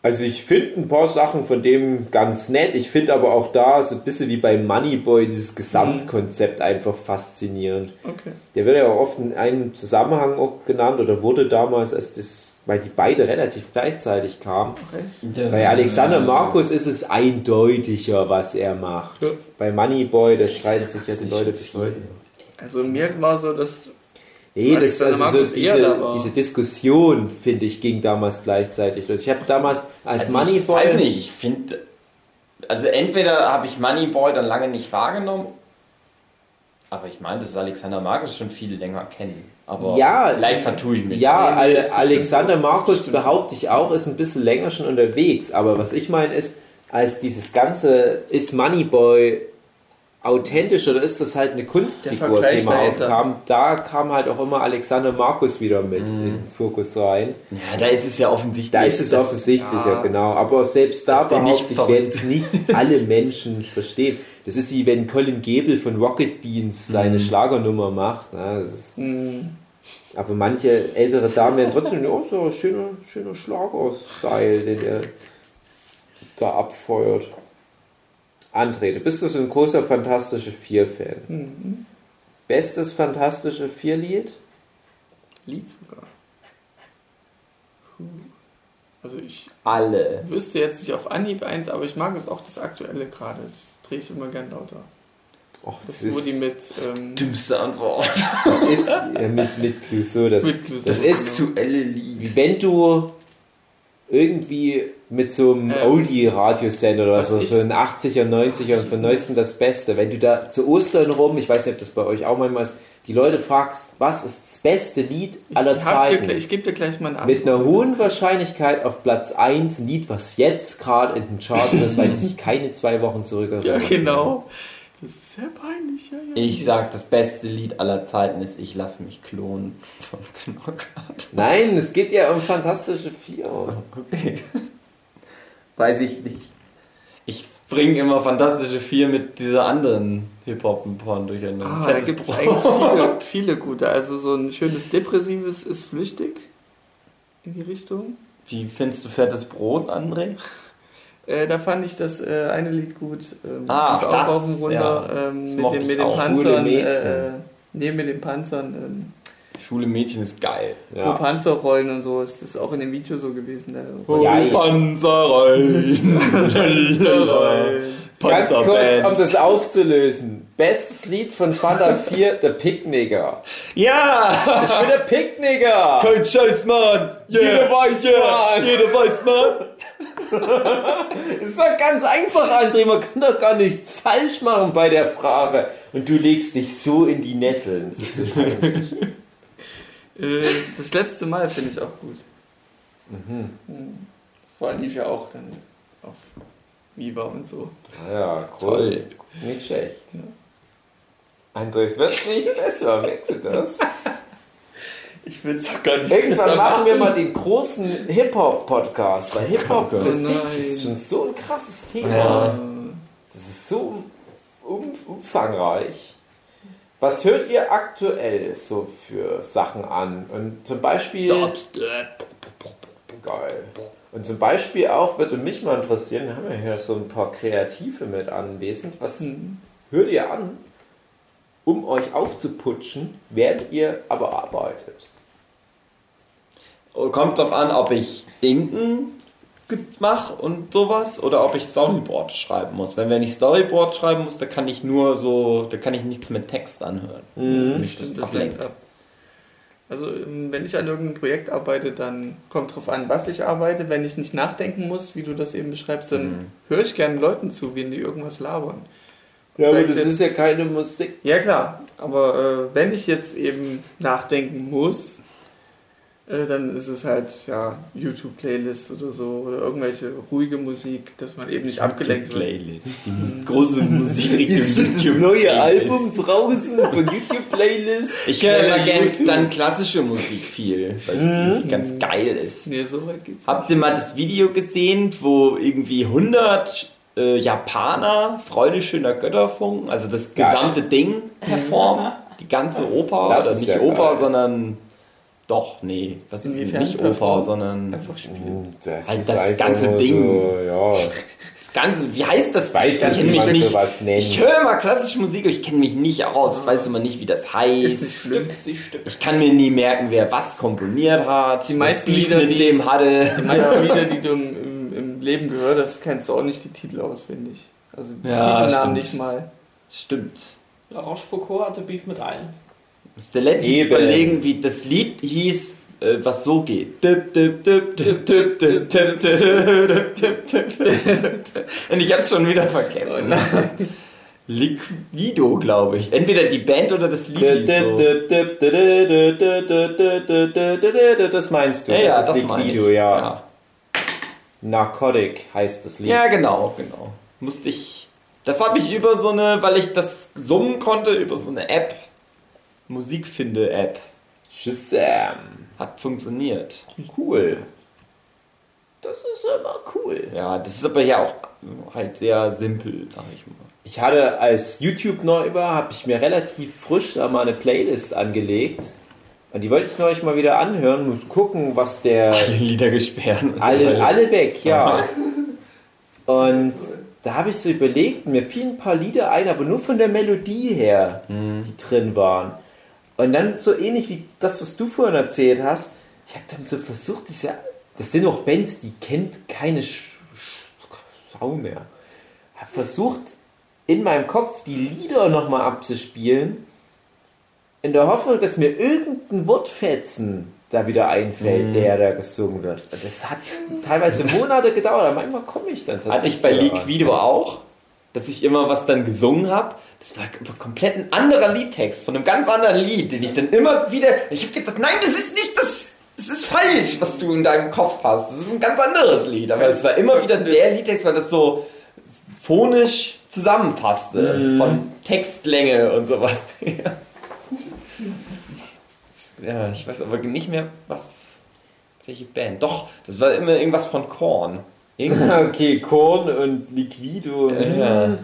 Also ich finde ein paar Sachen von dem ganz nett. Ich finde aber auch da so ein bisschen wie bei Moneyboy dieses Gesamtkonzept einfach faszinierend. Okay. Der wird ja auch oft in einem Zusammenhang auch genannt oder wurde damals, als das, weil die beide relativ gleichzeitig kamen. Bei Alexander Markus ist es eindeutiger, was er macht. Ja. Bei Moneyboy, da streiten sich ja die Leute bis heute. Also mir war so, dass Nee, das, also so Markus diese, da diese Diskussion, finde ich, ging damals gleichzeitig los. Ich habe damals als Also Moneyboy. Ich weiß nicht, ich finde. Also entweder habe ich Moneyboy dann lange nicht wahrgenommen, aber ich meine, dass Alexander Markus schon viel länger kennen. Aber Ja, vielleicht vertue ich mich. Ja, Nee, bestimmt Alexander Markus bestimmt so. behaupte ich auch, ist ein bisschen länger schon unterwegs. Aber was ich meine ist, als dieses ganze ist Moneyboy authentisch oder ist das halt eine Der Kunstfigur Vergleich Thema dahinter. aufkam, da kam halt auch immer Alexander Markus wieder mit in den Fokus rein. Ja, da ist es ja offensichtlich. Da ist es dass- offensichtlicher, ja. genau. Aber selbst da behaupte ich, werden es nicht alle Menschen verstehen. Das ist wie wenn Colin Gebel von Rocket Beans seine Schlagernummer macht. Ne? Das ist, mh, aber manche ältere Damen werden trotzdem, oh, so ein schöner, schöner Schlager-Style, den er da abfeuert. André, du bist doch so ein großer Fantastische Vier-Fan. Mhm. Bestes Fantastische Vier-Lied? Lied sogar. Puh. Also ich Alle. wüsste jetzt nicht auf Anhieb eins, aber ich mag es auch das aktuelle gerade. Das drehe ich immer gern lauter. Och, Das das, ist, die ist, mit, ähm, Dümmste Antwort. das ist ja, mit, mit Clouseau, das, mit Clouseau, das ist genau. Aktuelle Lied. wie wenn du irgendwie mit so einem Ähm, Oldie-Radiosender oder so, so ein 80er, 90er und von neuesten das Beste. Wenn du da zu Ostern rum, ich weiß nicht, ob das bei euch auch manchmal ist, die Leute fragst, was ist das beste Lied aller ich, dir Zeiten? gleich- ich gebe dir gleich mal eine Mit einer Antwort. hohen Wahrscheinlichkeit auf Platz 1 ein Lied, was jetzt gerade in den Charts ist, weil die sich keine zwei Wochen zurückerinnern. Ja, genau. Das ist sehr peinlich. Ja, ja. Ich sag, das beste Lied aller Zeiten ist Ich lass mich klonen von Knockout. Nein, es geht ja um Fantastische Vier. Okay. Weiß ich nicht. Ich bringe immer Fantastische Vier mit dieser anderen Hip-Hop-Porn durcheinander. Ah, da Fettes gibt es eigentlich viele, viele gute. Also so ein schönes Depressives ist flüchtig in die Richtung. Wie findest du fettes Brot, André? Äh, da fand ich das äh, eine Lied gut. Ähm, Ah, das, auch auf dem Runter. ja. Ähm, mit ich mit den auch. Panzern. Äh, äh, nee, mit den Panzern. Ähm, Schule Mädchen ist geil. Wo Ja. Panzer rollen und so. Ist das auch in dem Video so gewesen. Der Ja, ja. Panzer rein. Ganz kurz, um das aufzulösen. Bestes Lied von Fanta 4, der Picknicker. Ja! Ich bin der Picknicker! Kein Scheiß, Mann! Jeder weiß, Mann. Jeder weiß, Mann! Das ist doch ganz einfach, André. Man kann doch gar nichts falsch machen bei der Frage. Und du legst dich so in die Nesseln. Das. Äh, das letzte Mal finde ich auch gut. Mhm. Das war lief ja auch dann auf Viva und so. Ja, cool. Toll. Nicht schlecht. André, es wird nicht besser. Merkst du das? Ich will es doch gar nicht Irgendwann machen wir mal den großen Hip-Hop-Podcast, weil Hip-Hop für sich ist schon so ein krasses Thema. Ja. Das ist so um, umfangreich. Was hört ihr aktuell so für Sachen an? Und zum Beispiel. Geil. Und zum Beispiel auch würde mich mal interessieren, wir haben ja hier so ein paar Kreative mit anwesend. Was Hm. hört ihr an, um euch aufzuputschen, während ihr aber arbeitet? Kommt drauf an, ob ich Inken mache und sowas oder ob ich Storyboard schreiben muss. Wenn, wenn ich Storyboard schreiben muss, da kann ich nur so, da kann ich nichts mit Text anhören. Mich das ablenkt. lenkt ab. Also ähm, wenn ich an irgendeinem Projekt arbeite, dann kommt drauf an, was ich arbeite. Wenn ich nicht nachdenken muss, wie du das eben beschreibst, dann Mhm. höre ich gerne Leuten zu, wenn die irgendwas labern. Ja, aber es das jetzt- ist ja keine Musik. Ja klar, aber äh, wenn ich jetzt eben nachdenken muss, äh, dann ist es halt ja YouTube-Playlist oder so oder irgendwelche ruhige Musik, dass man eben nicht abgelenkt wird. Playlist. Die große Musikrichtung. Ist das YouTube neue Playlist. Album draußen von YouTube-Playlist? Ich höre immer gerne YouTube. dann klassische Musik viel, weil es irgendwie ganz geil ist. Nee, so weit geht's Habt ihr mal das Video gesehen, wo irgendwie 100 äh, Japaner, Freude schöner Götterfunken, also das gesamte Ding performen, die ganze Oper, Das oder ist nicht ja Oper, geil. sondern doch, nee, was ist Inwiefern nicht Oper, performen? sondern Einfach spielen. Das, Halt das einfach ganze Ding. So, ja. das ganze, wie heißt das? weiß ich nicht, kenne wie mich nicht. Ich höre immer klassische Musik, aber ich kenne mich nicht aus. Ich weiß immer nicht, wie das heißt. Stück Stück. Ich kann mir nie merken, wer was komponiert hat. Die meisten Lieder, mit die- wem hatte. Die meisten Lieder, die du im, im, im Leben gehört hast, kennst du auch nicht die Titel auswendig. Also die Ja, Titelnamen stimmt. nicht mal. Stimmt. La Rochefoucauld hatte Beef mit allen musste letztens Eben. überlegen, wie das Lied hieß, was so geht. Und ich hab's schon wieder vergessen. Liquido, glaube ich. Entweder die Band oder das Lied. So. Das meinst du? Ja, ja das, das Liquido, ja. ja. Narcotic heißt das Lied. Ja, genau, genau. Musste ich. Das habe ich über so eine, weil ich das summen konnte, über so eine App Musikfinde-App. Shazam. Hat funktioniert. Cool. Das ist immer cool. Ja, das ist aber ja auch halt sehr simpel, sag ich mal. Ich hatte als YouTube neu war, habe ich mir relativ frisch da mal eine Playlist angelegt. Und die wollte ich neulich mal wieder anhören, muss gucken, was der. Alle Lieder gesperrt. Alle, alle weg, ja. Und da habe ich so überlegt, mir fielen ein paar Lieder ein, aber nur von der Melodie her, die drin waren. Und dann so ähnlich wie das, was du vorhin erzählt hast, ich habe dann so versucht, diese, das sind auch Bands, die kennt keine Sch Sch Sau mehr. Habe versucht, in meinem Kopf die Lieder nochmal abzuspielen, in der Hoffnung, dass mir irgendein Wortfetzen da wieder einfällt, der da gesungen wird. Das hat teilweise Monate gedauert, aber manchmal komme ich dann Hatte ich bei daran. Liquido auch, dass ich immer was dann gesungen habe. Das war komplett ein anderer Liedtext von einem ganz anderen Lied, den ich dann immer wieder. Ich habe gedacht, nein, das ist nicht das. Das ist falsch, was du in deinem Kopf hast. Das ist ein ganz anderes Lied. Aber es war immer wieder der Liedtext, weil das so phonisch zusammenpasste. Von Textlänge und sowas. ja, ich weiß aber nicht mehr, was. Welche Band. Doch, das war immer irgendwas von Korn. Okay, Korn und Liquido Ja. hm,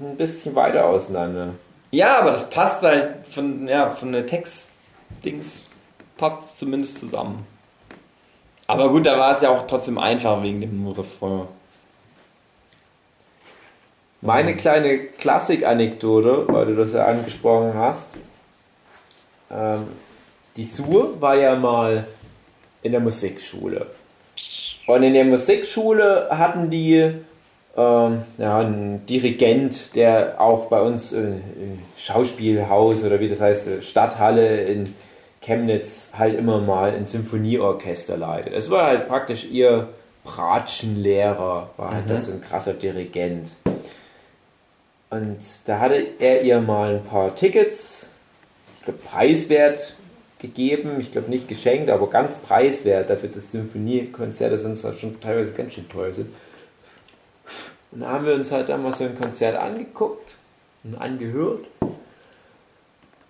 ein bisschen weiter auseinander. Ja, aber das passt halt von, ja, von der Text-Dings passt es zumindest zusammen. Aber gut, da war es ja auch trotzdem einfach wegen dem Refrain. Meine kleine Klassik-Anekdote, weil du das ja angesprochen hast. Ähm, die Sur war ja mal in der Musikschule. Und in der Musikschule hatten die ähm, ja, einen Dirigent, der auch bei uns äh, im Schauspielhaus oder wie das heißt, äh, Stadthalle in Chemnitz halt immer mal ein Symphonieorchester leitet. Es war halt praktisch ihr Bratschenlehrer, war halt das so ein krasser Dirigent. Und da hatte er ihr mal ein paar Tickets, ich glaube preiswert gegeben, ich glaube nicht geschenkt, aber ganz preiswert dafür, dass Symphoniekonzerte sonst auch schon teilweise ganz schön teuer sind. Und da haben wir uns halt einmal so ein Konzert angeguckt und angehört.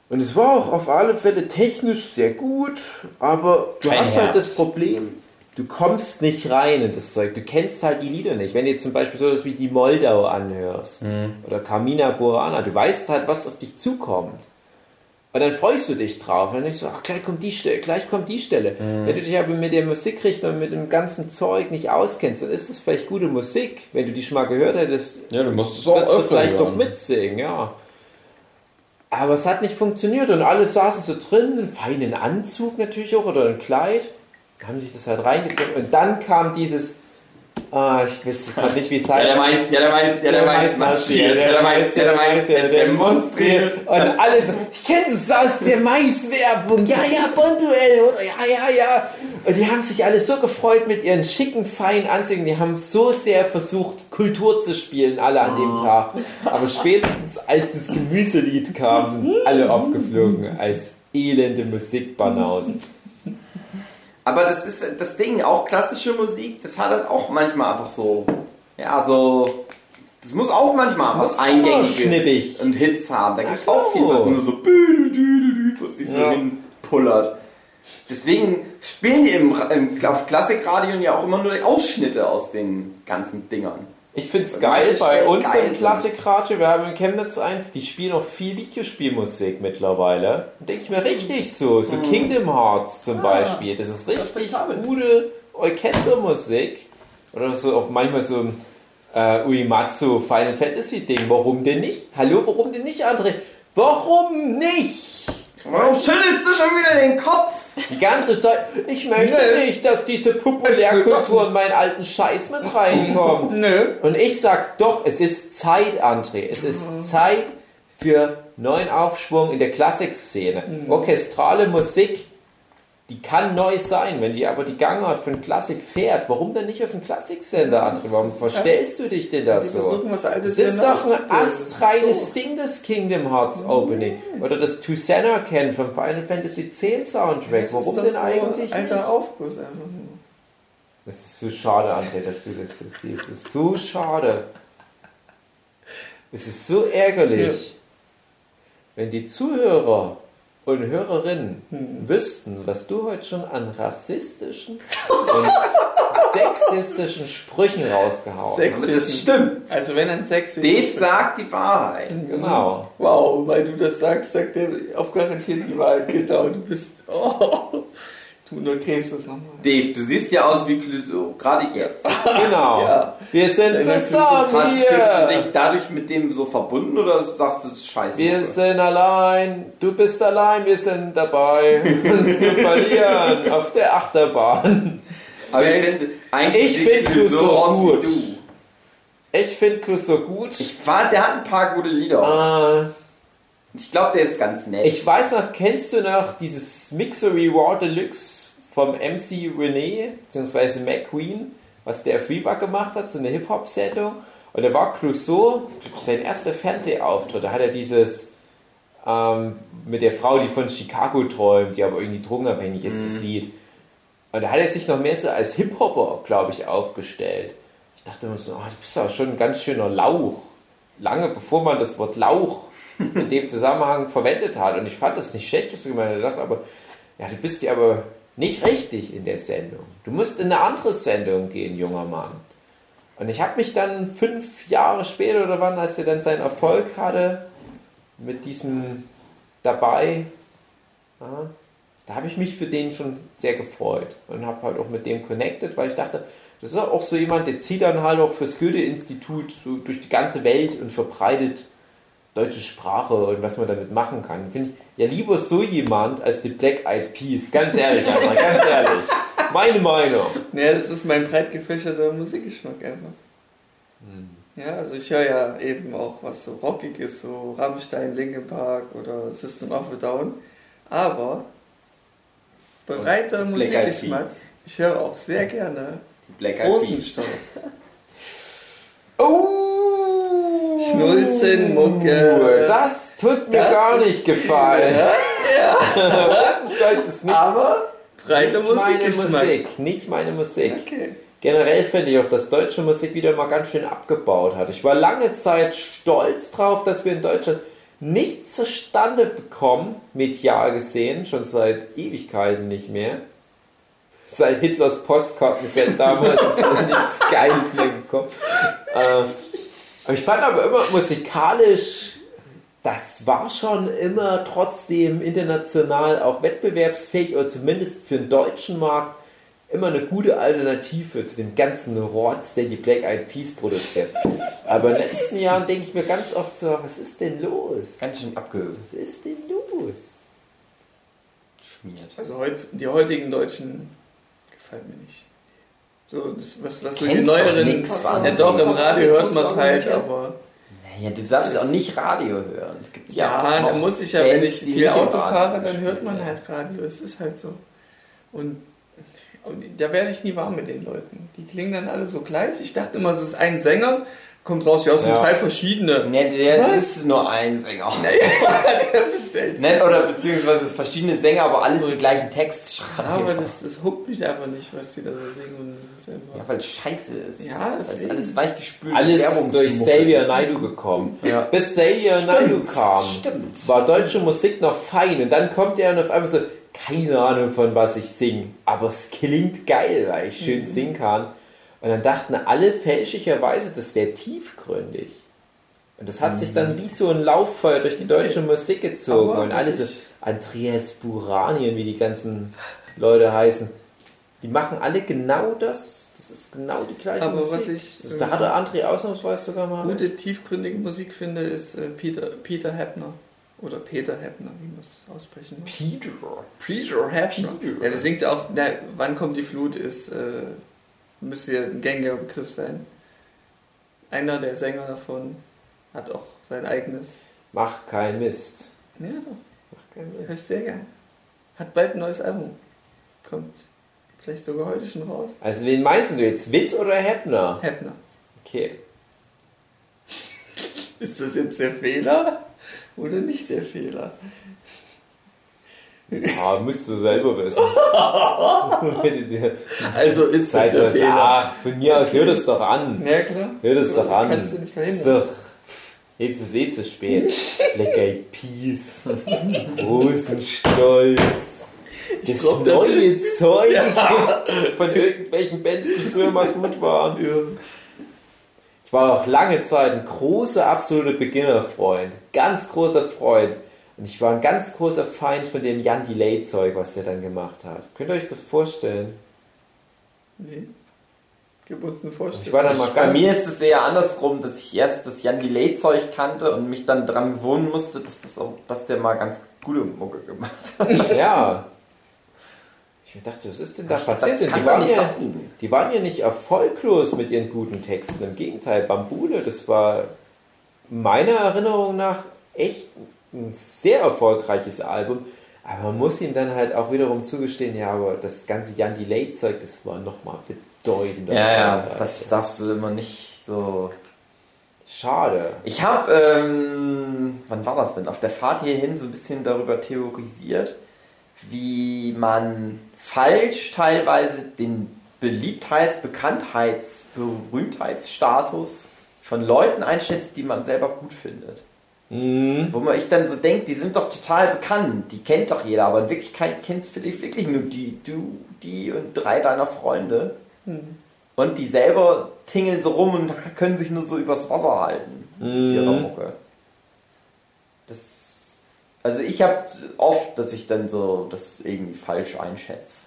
Und es war auch auf alle Fälle technisch sehr gut, aber du Kein hast halt Herz. das Problem, du kommst nicht rein in das Zeug. Du kennst halt die Lieder nicht. Wenn du jetzt zum Beispiel sowas wie die Moldau anhörst oder Carmina Burana, du weißt halt, was auf dich zukommt. Und dann freust du dich drauf. Und dann denkst du, ach, gleich kommt die Stelle, gleich kommt die Stelle. Wenn du dich aber mit der Musikrichtung und mit dem ganzen Zeug nicht auskennst, dann ist es vielleicht gute Musik. Wenn du die schon mal gehört hättest, Ja, du musst es würdest du vielleicht doch mitsingen, ja. Aber es hat nicht funktioniert und alle saßen so drin, einen feinen Anzug natürlich auch oder ein Kleid, haben sich das halt reingezogen und dann kam dieses, ah, ich weiß gerade nicht, wie es Ja, heißt. der weiß, ja, der weiß, ja, der weiß, marschiert, ja, der weiß, ja, der weiß, der demonstriert. Und alle so, ich kenne es aus der Mais-Werbung. Ja, ja, Bonduell, oder? Ja, ja, ja. Und die haben sich alle so gefreut mit ihren schicken, feinen Anzügen. Die haben so sehr versucht, Kultur zu spielen, alle an dem Tag. Aber spätestens, als das Gemüselied kam, sind alle aufgeflogen als elende Musikbanausen. Aber das ist das Ding, auch klassische Musik, das hat dann auch manchmal einfach so, ja, so, das muss auch manchmal was muss auch Eingängiges und Hits haben. Da gibt es auch viel, was nur so, was sich so Ja. hinpullert. Deswegen spielen die im, im auf Klassikradion ja auch immer nur Ausschnitte aus den ganzen Dingern. Ich find's Und geil bei uns geil im. Klassikradio, wir haben in Chemnitz 1, die spielen auch viel Videospielmusik mittlerweile. Denke ich mir richtig so, so Kingdom Hearts zum Beispiel, das ist richtig gute Orchestermusik. Oder so auch manchmal so ein äh, Uematsu Final Fantasy Ding. Warum denn nicht? Hallo, warum denn nicht, André? Warum nicht? Warum schüttelst du schon wieder den Kopf? Die ganze Zeit, ich möchte Nee. nicht, dass diese Populärkultur in meinen alten Scheiß mit reinkommt. Nö. Und ich sag doch, es ist Zeit, André. Es ist Zeit für neuen Aufschwung in der Klassikszene. Orchestrale Musik, die kann neu sein, wenn die aber die Gangart von Klassik fährt. Warum denn nicht auf den Klassiksender, André? Warum Das ist halt- verstellst du dich denn da Die so? versuchen was Altes Das ist doch ein. Das astreines. Ding, das Kingdom Hearts Opening. Oder das Tucson kennt vom Final Fantasy X Soundtrack. Das Warum denn so eigentlich Alter nicht? Aufguss einfach nur. Das ist so schade, André, dass du das so siehst. Es ist so schade. Es ist so ärgerlich, wenn die Zuhörer und Hörerinnen Hm. wüssten, was du heute schon an rassistischen und sexistischen Sprüchen rausgehauen Sex- Aber das stimmt. Also wenn ein Sex Dave sagt die Wahrheit. hast. Genau. Wow, weil du das sagst, sagt er auf garantiert die Wahrheit. Genau, du bist. Oh, du untergräbst das nochmal. Dave, du siehst ja aus wie Clouseau, gerade jetzt. Genau. Ja. Wir sind Deine zusammen Hast, fühlst du hier. dich dadlich mit dem so verbunden oder sagst du, scheiße? Wir sind allein, du bist allein, wir sind dabei, uns zu verlieren auf der Achterbahn. Aber ich finde, eigentlich Ich find Clouseau aus gut. wie du. Ich finde Clouseau gut. Ich war, der hat ein paar gute Lieder. Äh, Ich glaube, der ist ganz nett. ich weiß noch, kennst du noch dieses Mixery War Deluxe vom MC René, beziehungsweise McQueen, was der auf Reebok gemacht hat, so eine Hip-Hop-Sendung. Und da war Clouseau, sein erster Fernsehauftritt, da hat er dieses ähm, mit der Frau, die von Chicago träumt, die aber irgendwie drogenabhängig ist, das Lied. Und da hat er sich noch mehr so als Hip-Hopper, glaube ich, aufgestellt. Ich dachte immer so, oh, du bist ja schon ein ganz schöner Lauch. Lange bevor man das Wort Lauch in dem Zusammenhang verwendet hat. Und ich fand das nicht schlecht, was du gemeint hast. Ich dachte aber, ja, du bist ja aber nicht richtig in der Sendung. Du musst in eine andere Sendung gehen, junger Mann. Und ich habe mich dann fünf Jahre später oder wann, als er dann seinen Erfolg hatte, mit diesem dabei, ja, da habe ich mich für den schon sehr gefreut und habe halt auch mit dem connected, weil ich dachte, das ist auch so jemand, der zieht dann halt auch fürs Goethe-Institut so durch die ganze Welt und verbreitet deutsche Sprache und was man damit machen kann. Finde ich ja lieber so jemand als die Black Eyed Peas. Ganz ehrlich, Anna, ganz ehrlich. Meine Meinung. Ja, das ist mein breit gefächerter Musikgeschmack einfach. Ja, also ich höre ja eben auch was so rockig ist, so Rammstein, Linkin Park oder System of a Down. Aber breiter Musikgeschmack. Ich höre auch sehr gerne Die Black Eyed Peas. Rosenstolz. Oh! Schnulzenmucke. Das tut mir Das gar nicht gefallen. Ja, ist nicht aber breiter nicht meine. Musik. Nicht meine Musik. Okay. Generell finde ich auch, dass deutsche Musik wieder mal ganz schön abgebaut hat. Ich war lange Zeit stolz drauf, dass wir in Deutschland nichts zustande bekommen, medial gesehen, schon seit Ewigkeiten nicht mehr. Seit Hitlers Postkartenset damals ist nichts Geiles mehr gekommen. Äh, aber ich fand aber immer musikalisch, das war schon immer trotzdem international auch wettbewerbsfähig oder zumindest für den deutschen Markt immer eine gute Alternative zu dem ganzen Rotz, der die Black Eyed Peas produziert. Aber in den letzten Jahren denke ich mir ganz oft so, was ist denn los? Ganz schön abgehüpft. Was ist denn los? Schmiert. Also heut, die heutigen Deutschen gefallen mir nicht. So, das, was, was so die neueren. nix. Ja, doch, im Radio hört man es halt, aber. Naja, du darfst auch nicht Radio hören. Es gibt ja, Ja, dann muss ich ja, wenn ich viel Auto fahre, dann hört man halt Radio. Es ist halt so. Und, und da werde ich nie warm mit den Leuten. Die klingen dann alle so gleich. Ich dachte immer, es ist ein Sänger, kommt raus, ja, es sind Ja. drei verschiedene. Ne, der Was? ist nur ein Sänger. Der Ne, oder beziehungsweise verschiedene Sänger, aber alles die gleichen Text schreiben. Aber das, das huckt mich einfach nicht, was die da so singen. Und das ist einfach. ja, weil es scheiße ist. Ja, weil es deswegen. alles weichgespült Alles durch Xavier ist. Naidu gekommen. Ja. Bis Xavier Naidu kam, Stimmt. war deutsche Musik noch fein und dann kommt er und auf einmal so, keine Ahnung von was ich singe, aber es klingt geil, weil ich schön singen kann. Und dann dachten alle fälschlicherweise, das wäre tiefgründig. Und das hat sich dann wie so ein Lauffeuer durch die deutsche Musik gezogen. Aber und alle so, Andreas Buranien, wie die ganzen Leute heißen, die machen alle genau das. Das ist genau die gleiche Aber Musik. was ich, das, da hat der André ausnahmsweise sogar mal. Gute, tiefgründige Musik finde, ist äh, Peter, Peter Heppner. Oder Peter Heppner, wie man es aussprechen muss. Peter. Peter Heppner. Peter. Ja, der singt ja auch, na, wann kommt die Flut, ist, äh, müsste ja ein gängiger Begriff sein. Einer der Sänger davon hat auch sein eigenes. Mach kein Mist. Ja, doch, Mach kein Mist. ich sehr gern. Hat bald ein neues Album. Kommt vielleicht sogar heute schon raus. Also wen meinst du jetzt? Witt oder Heppner? Heppner. Okay. Ist das jetzt der Fehler oder nicht der Fehler? Ah, müsst du selber wissen. Also ist das der. Fehler. Ach, von mir aus, hör das doch an. Ja, klar. Hör das doch an. Kannst du nicht Ist verhindern. doch, jetzt ist eh zu spät. Eyed Peas. Großen Stolz. Das glaub, das- neue Zeug von irgendwelchen Bands, die früher mal gut waren. Ja. Ich war auch lange Zeit ein großer, absoluter Beginnerfreund. Ganz großer Freund. Und ich war ein ganz großer Feind von dem Jan Delay-Zeug, was der dann gemacht hat. Könnt ihr euch das vorstellen? Nee. Gib uns eine Vorstellung. Ich war dann mal Ich, bei mir ist es eher andersrum, dass ich erst das Jan Delay-Zeug kannte und mich dann dran gewöhnen musste, dass, das auch, dass der mal ganz gute Mucke gemacht hat. Ja. Ich dachte, was ist denn da Das passiert? Die, waren nicht ja, die waren ja nicht erfolglos mit ihren guten Texten. Im Gegenteil, Bambule, das war meiner Erinnerung nach echt ein sehr erfolgreiches Album. Aber man muss ihm dann halt auch wiederum zugestehen, ja, aber das ganze Jan Delay-Zeug, das war nochmal bedeutender. Ja, ja, das darfst du immer nicht so. Schade. Ich habe, ähm, wann war das denn? Auf der Fahrt hierhin so ein bisschen darüber theorisiert, wie man falsch teilweise den Beliebtheits-, Bekanntheits-, Berühmtheitsstatus von Leuten einschätzt, die man selber gut findet. Mhm. Wo man ich dann so denkt, die sind doch total bekannt, die kennt doch jeder, aber in Wirklichkeit kennst vielleicht wirklich nur die, du, die und drei deiner Freunde. Hm. Und die selber tingeln so rum und können sich nur so übers Wasser halten mit ihrer Mhm. Mucke. Das. Also ich habe oft, dass ich dann so das irgendwie falsch einschätze.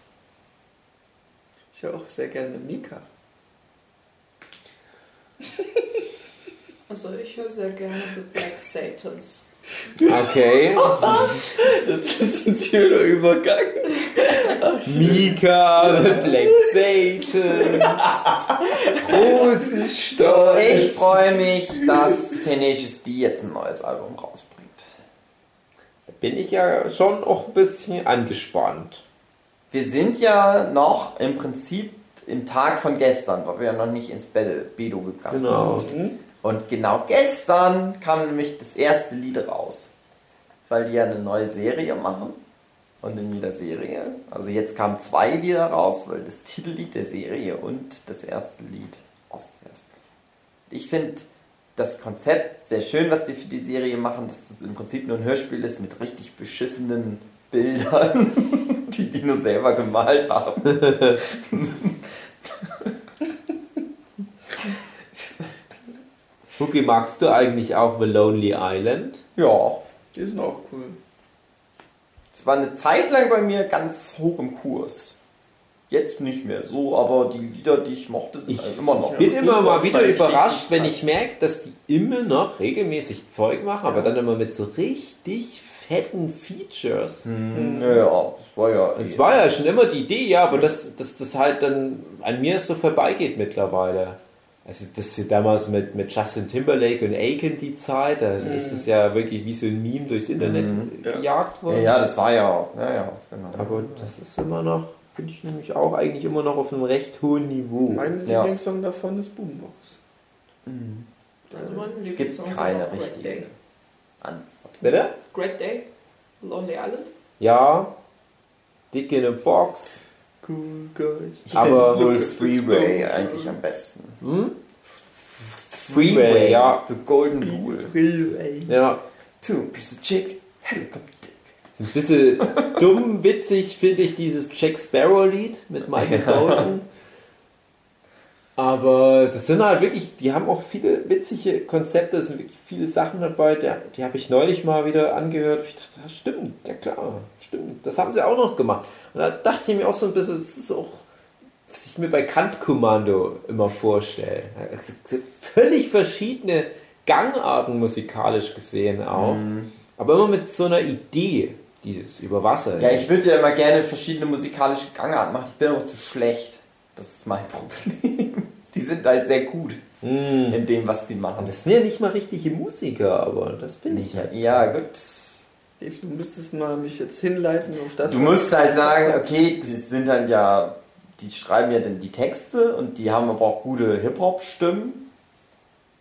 Ich höre auch sehr gerne Mika. Also ich höre sehr gerne The Black Satans. Okay. Das ist ein schöner Übergang. Mika, Black Satans, Rosenstolz. Ich freue mich, dass Tenacious D jetzt ein neues Album rausbringt. bin ich ja schon auch ein bisschen angespannt. Wir sind ja noch im Prinzip im Tag von gestern, weil wir ja noch nicht ins Bed- Bedo gegangen Genau. sind. Und genau gestern kam nämlich das erste Lied raus. Weil die ja eine neue Serie machen. Und in jeder Serie, also jetzt kamen zwei Lieder raus, weil das Titellied der Serie und das erste Lied Ost-West. Ich finde das Konzept sehr schön, was die für die Serie machen, dass das im Prinzip nur ein Hörspiel ist mit richtig beschissenen Bildern, die die nur selber gemalt haben. Huki, magst du eigentlich auch The Lonely Island? ja, Die sind auch cool. Es war eine Zeit lang bei mir ganz hoch im Kurs. Jetzt nicht mehr so, aber die Lieder, die ich mochte, sind Ich halt immer noch. Ich bin immer mal Das wieder ich überrascht, wenn ich merke, dass die immer noch regelmäßig Zeug machen, aber dann immer mit so richtig fetten Features. Hm, ja, ja, das war ja. Es war ja schon immer die Idee, ja, aber dass dass das halt dann an mir so vorbeigeht mittlerweile. Also das ist damals mit, mit Justin Timberlake und Aiken die Zeit, da ist es ja wirklich wie so ein Meme durchs Internet Mhm. Ja. gejagt ja, worden. ja, das war ja. Ja, ja, genau. Aber das ist immer noch, finde ich nämlich auch eigentlich immer noch auf einem recht hohen Niveau. Mein Ja. Lieblingssong davon ist Boombox. Mhm. Also mein Es gibt keine auch richtige. Antwort. Bitte? Great Day, Lonely Island. Ja, dick in a box. Cool Guys. Ich Aber- wohl Freeway eigentlich am besten. Hm? Freeway, ja. The Golden Rule. Freeway. Ja, Two piece of chick, helicopter dick. ein bisschen dumm, witzig finde ich dieses Jack Sparrow Lied mit Michael Bolton. Aber das sind halt wirklich, die haben auch viele witzige Konzepte, es sind wirklich viele Sachen dabei, die, die habe ich neulich mal wieder angehört. Ich dachte, das stimmt, ja klar, stimmt. Das haben sie auch noch gemacht. Und da dachte ich mir auch so ein bisschen, das ist auch, was ich mir bei Kantkommando immer vorstelle. Sind Völlig verschiedene Gangarten musikalisch gesehen auch, aber immer mit so einer Idee, die das über Wasser Ja, ich würde ja immer gerne verschiedene musikalische Gangarten machen. Ich bin aber zu schlecht. Das ist mein Problem. Die sind halt sehr gut Hm. in dem, was die machen. Das sind ja nicht mal richtige Musiker, aber das finde ich halt. Ja, gut. Dave, du müsstest mal mich jetzt hinleiten auf das. Du musst halt sagen, okay, die sind dann ja, die schreiben ja dann die Texte und die haben aber auch gute Hip-Hop-Stimmen.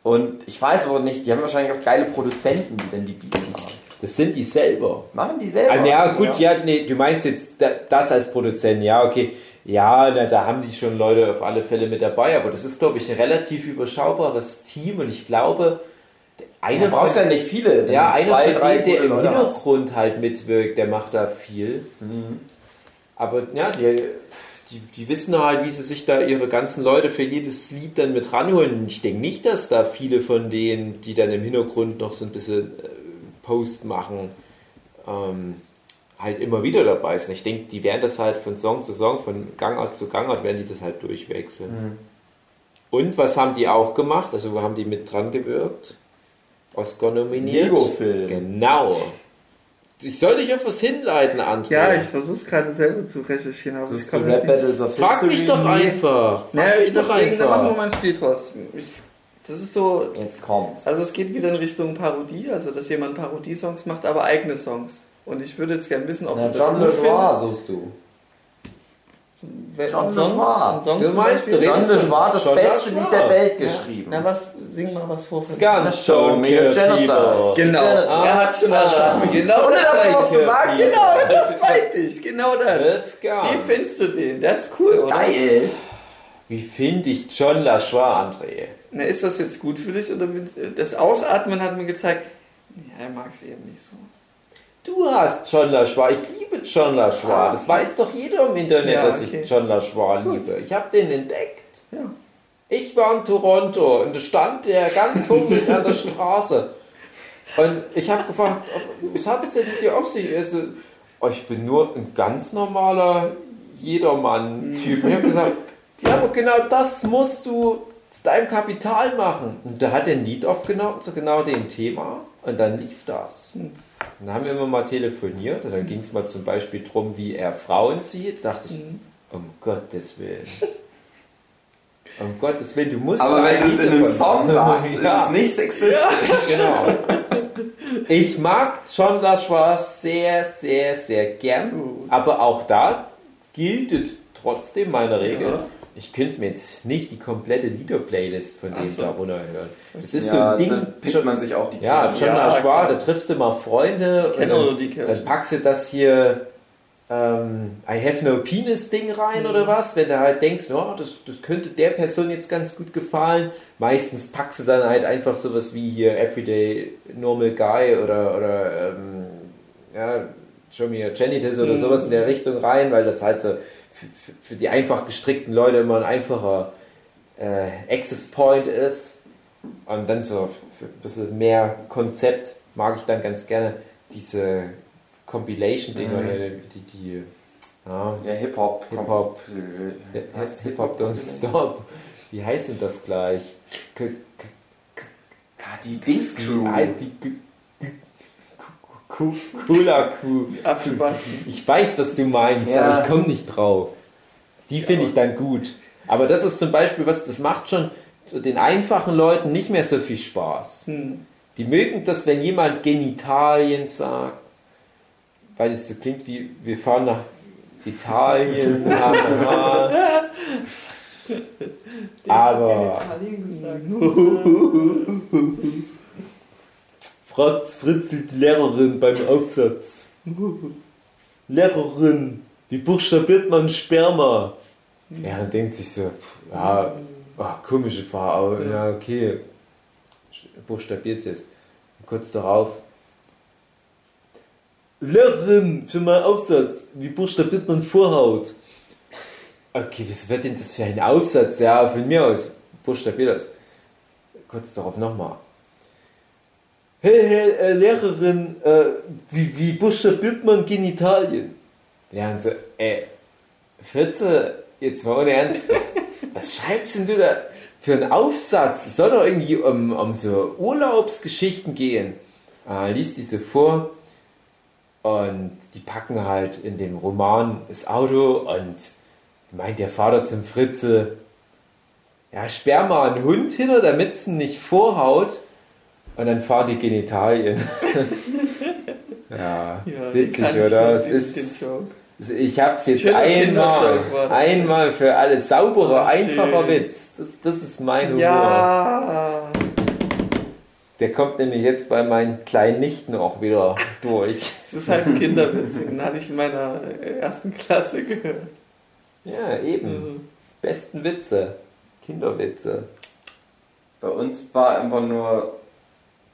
Und ich weiß aber nicht, die haben wahrscheinlich auch geile Produzenten, die dann die Beats machen. Das sind die selber. Machen die selber? Ah, ja, gut, ja, nee, du meinst jetzt da- das als Produzent, ja, okay. Ja, na, da haben die schon Leute auf alle Fälle mit dabei, aber das ist, glaube ich, ein relativ überschaubares Team und ich glaube, einer Du brauchst ja nicht viele. ja, einer von denen, der im Leute hast. Hintergrund halt mitwirkt, der macht da viel. Aber ja, die, die, die wissen halt, wie sie sich da ihre ganzen Leute für jedes Lied dann mit ranholen. Ich denke nicht, dass da viele von denen, die dann im Hintergrund noch so ein bisschen äh, Post machen, ähm, halt immer wieder dabei sind. Ich denke, die werden das halt von Song zu Song, von Gangart zu Gangart, werden die das halt durchwechseln. Und was haben die auch gemacht? Also wo haben die mit dran gewirkt? Oscar nominiert. Lego-Film. Genau. Ich soll dich auf was hinleiten, André. Ja, ich versuch's gerade selber zu recherchieren, aber ich komme Rap nicht. Battles of Frag History? mich doch einfach. Frag Naja, mich doch deswegen, da machen wir einfach. mal ein Spiel draus. Ich, das ist so, Jetzt kommt's. also es geht wieder in Richtung Parodie, also dass jemand Parodie-Songs macht, aber eigene Songs. Und ich würde jetzt gerne wissen, ob Na, du das John LeJoie suchst du. Wer- John LeJoie. Du meinst, John LeJoie hat das John beste. Lied der Welt Ja. geschrieben. Na was, sing mal was vor. von- Ganz Show schon me your genitals. Genau, Genitals. er hat schon Ah, erstanden. Genau das noch ich gesagt, gesagt. Genau, das meinte ich. Genau das. Wie findest du den? Das ist cool, oder? Geil. Wie finde ich John LaJoie, André? Na, ist das jetzt gut für dich? Oder das Ausatmen hat mir gezeigt, ja, er mag es eben nicht so. Du hast John LaJoie. Ich liebe John LaJoie. Das weiß doch jeder im Internet, Ja, dass okay. ich John Gut. liebe. Ich habe den entdeckt. Ja. Ich war in Toronto und da stand der ganz hungrig an der Straße. Und ich habe gefragt, was hat es denn mit dir auf sich? So, "Oh, ich bin nur ein ganz normaler Jedermann-Typ. Ich habe gesagt, ja, aber genau das musst du zu deinem Kapital machen. Und da hat er ein Lied aufgenommen zu genau dem Thema und dann lief das. Dann haben wir immer mal telefoniert und dann ging es mal zum Beispiel darum, wie er Frauen sieht. Da dachte ich, um Gottes Willen. Um Gottes Willen, du musst. Aber wenn du es in einem Song sagst, ist Ja. es nicht sexistisch. Genau. Ich mag John LaJoie sehr, sehr, sehr gern. Gut. Aber auch da gilt es trotzdem meine Regel. Ja. Ich könnte mir jetzt nicht die komplette Lieder-Playlist von denen so. da runterhören. Das ist ja, so ein Ding. dann pickt man sich auch die Ja, Kirche. John Ja, klar. da triffst du mal Freunde. Ich und die Kirche. Dann packst du das hier ähm, I have no penis Ding rein oder was, wenn du halt denkst, ja, das, das könnte der Person jetzt ganz gut gefallen. Meistens packst du dann halt einfach sowas wie hier Everyday Normal Guy oder, oder ähm, ja, Show Me Your Genitals oder sowas in der Richtung rein, weil das halt so für, für, die einfach gestrickten Leute immer ein einfacher äh, Access Point ist. Und dann so für ein bisschen mehr Konzept mag ich dann ganz gerne diese Compilation-Dinger, Mhm. die, die ja, Ja, Hip-Hop. Hip-Hop. Hip-Hop Don't Stop. Wie heißt denn das gleich? K die Dings-Crew. die die Ku- Cooler Kuh. Ich weiß, was du meinst, Ja. aber ich komme nicht drauf. Die finde ich dann gut. Aber das ist zum Beispiel was, das macht schon den einfachen Leuten nicht mehr so viel Spaß. Hm. Die mögen das, wenn jemand Genitalien sagt, weil es so klingt wie, wir fahren nach Italien. Aber fragt Fritzl die Lehrerin beim Aufsatz. Lehrerin, wie buchstabiert man Sperma? Ja, und denkt sich so, pff, ja, ah, komische Frage, aber ja, okay, buchstabiert es. Und kurz darauf, Lehrerin, für meinen Aufsatz, wie buchstabiert man Vorhaut? Okay, was wird denn das für ein Aufsatz? Ja, von mir aus. Buchstabiert aus. Kurz darauf nochmal. Hey, hey äh, Lehrerin, äh, wie, wie buchstabiert man Genitalien? Lernen sie, äh, Fritze, jetzt mal ohne Ernst, was, was schreibst denn du da für einen Aufsatz? Es soll doch irgendwie um, um so Urlaubsgeschichten gehen. Äh, liest diese vor und die packen halt in dem Roman das Auto und meint der Vater zum Fritze, ja, sperr mal einen Hund hinter, damit es ihn nicht vorhaut und dann fahr die Genitalien. ja, Ja, witzig, oder? Es den- ist, ich hab's jetzt Schöner einmal, das. einmal für alle. Sauberer, Oh, einfacher. Witz. Das, das ist mein Humor. Ja, Der kommt nämlich jetzt bei meinen kleinen Nichten auch wieder durch. es ist halt ein Kinderwitz, den hatte ich in meiner äh, ersten Klasse gehört. Ja, eben. Besten Witze. Kinderwitze. Bei uns war einfach nur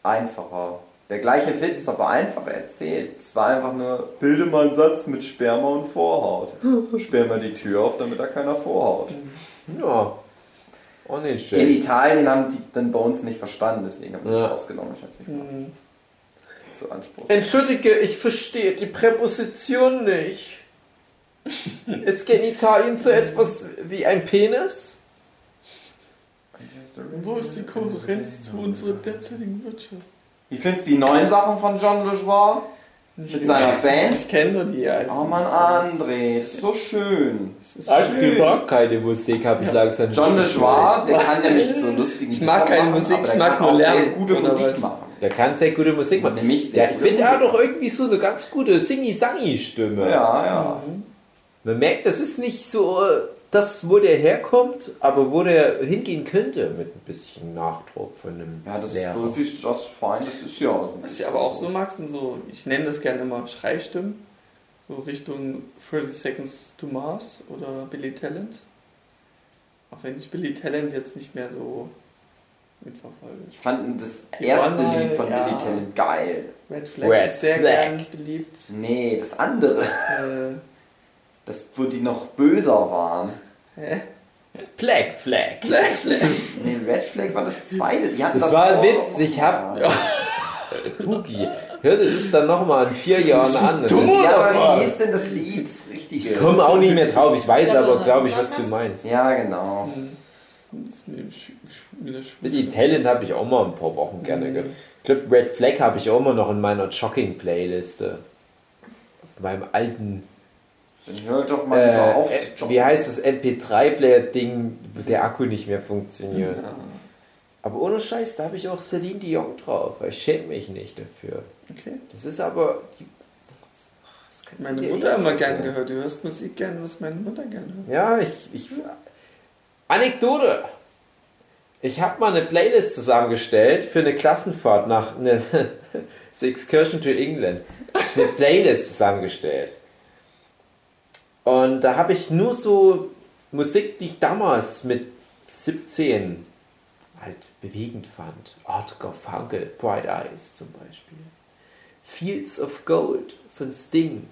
einfacher. Der gleiche Witz, aber einfacher erzählt. Es war einfach nur, bilde mal einen Satz mit Sperma und Vorhaut. Sperr mal die Tür auf, damit da keiner vorhaut. Ja. Auch nicht schön. Genitalien haben die dann bei uns nicht verstanden, deswegen haben wir das Ja. rausgenommen, schätze ich. mal. Mhm. So anspruchsvoll. Entschuldige, ich verstehe die Präposition nicht. Ist Genitalien so etwas wie ein Penis? Wo ist die Kohärenz zu unserer derzeitigen Wirtschaft? Wie findest du die neuen Sachen von John LeJoie? Mit seiner Band? Ich kenne nur die alten. Oh Mann, André, das ist so schön. Das ist Ich schön. mag keine Musik, habe ich langsam. John LeJoie, der kann nämlich so lustigen Ich mag keine machen, Musik, ich der mag nur auch sehr lernen, gute Musik machen. Der kann sehr gute Musik machen. Nämlich sehr Ja, ich gute finde, er hat Musik. doch irgendwie so eine ganz gute Singy-Sangy-Stimme. Ja, ja. Man merkt, das ist nicht so äh, das, wo der herkommt, aber wo der hingehen könnte mit ein bisschen Nachdruck von einem Ja, das Lehrer. so viel das fein, das ist ja so. ein Was ich aber auch so mag, sind so, ich nenne das gerne immer Schreistimmen. So Richtung 30 Seconds to Mars oder Billy Talent. Auch wenn ich Billy Talent jetzt nicht mehr so mitverfolge. Ich fand das Die erste Lied von ja. Billy Talent geil. Red Flag Red ist sehr Flag. gern beliebt. Nee, das andere. Äh, Das, wo die noch böser waren. Hä? Black Flag. Flag, Flag. Nee, Red Flag war das zweite. Die hatten Das war ein Witz, ich hab- Ja. Hör dir das dann nochmal in vier Jahren an. dumm, ja oder aber wie hieß denn das Lied? Das richtige. Ich komme auch nicht mehr drauf. Ich weiß aber, glaube ich, was du meinst. Ja, genau. Das Schule. Billy Talent habe ich auch mal ein paar Wochen gerne gehört. Ich glaube, Red Flag habe ich auch immer noch in meiner Jogging-Playliste. Auf meinem alten, Dann hör doch mal wieder äh, auf äh, zu wie heißt das MP3-Player-Ding, wo der Akku nicht mehr funktioniert. Ja, Aber ohne Scheiß, da habe ich auch Celine Dion drauf. weil Ich schäme mich nicht dafür. okay. Das ist aber... Die, das du Meine Mutter nicht immer gern gehört. Du hörst Musik gern, was meine Mutter gern hört. Ja, ich, ich. Anekdote. Ich habe mal eine Playlist zusammengestellt für eine Klassenfahrt nach eine The Excursion to England. Eine Playlist zusammengestellt. Und da habe ich nur so Musik, die ich damals mit 17 halt bewegend fand. Art Garfunkel, Bright Eyes zum Beispiel. Fields of Gold von Sting.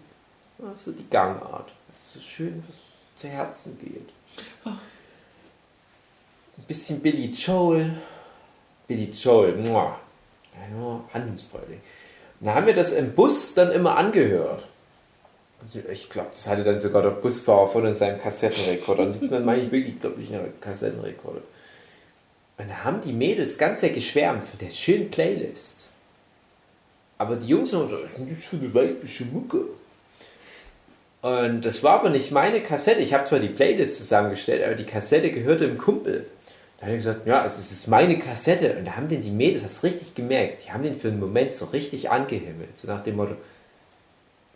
Also die Gangart. Das ist so schön, was zu Herzen geht. Ein bisschen Billy Joel. Billy Joel, muah. Ja, handlungsfreudig. Und da haben wir das im Bus dann immer angehört. Also ich glaube, das hatte dann sogar der Busfahrer von in seinem Kassettenrekorder. Und das meine ich wirklich, glaube ich, einen Kassettenrekorder. Und da haben die Mädels ganz sehr geschwärmt von der schönen Playlist. Aber die Jungs haben so, was ist das für eine weibliche Mucke? Und das war aber nicht meine Kassette. Ich habe zwar die Playlist zusammengestellt, aber die Kassette gehörte dem Kumpel. Da habe ich gesagt, ja, es ist meine Kassette. Und da haben den die Mädels das richtig gemerkt. Die haben den für einen Moment so richtig angehimmelt. So nach dem Motto,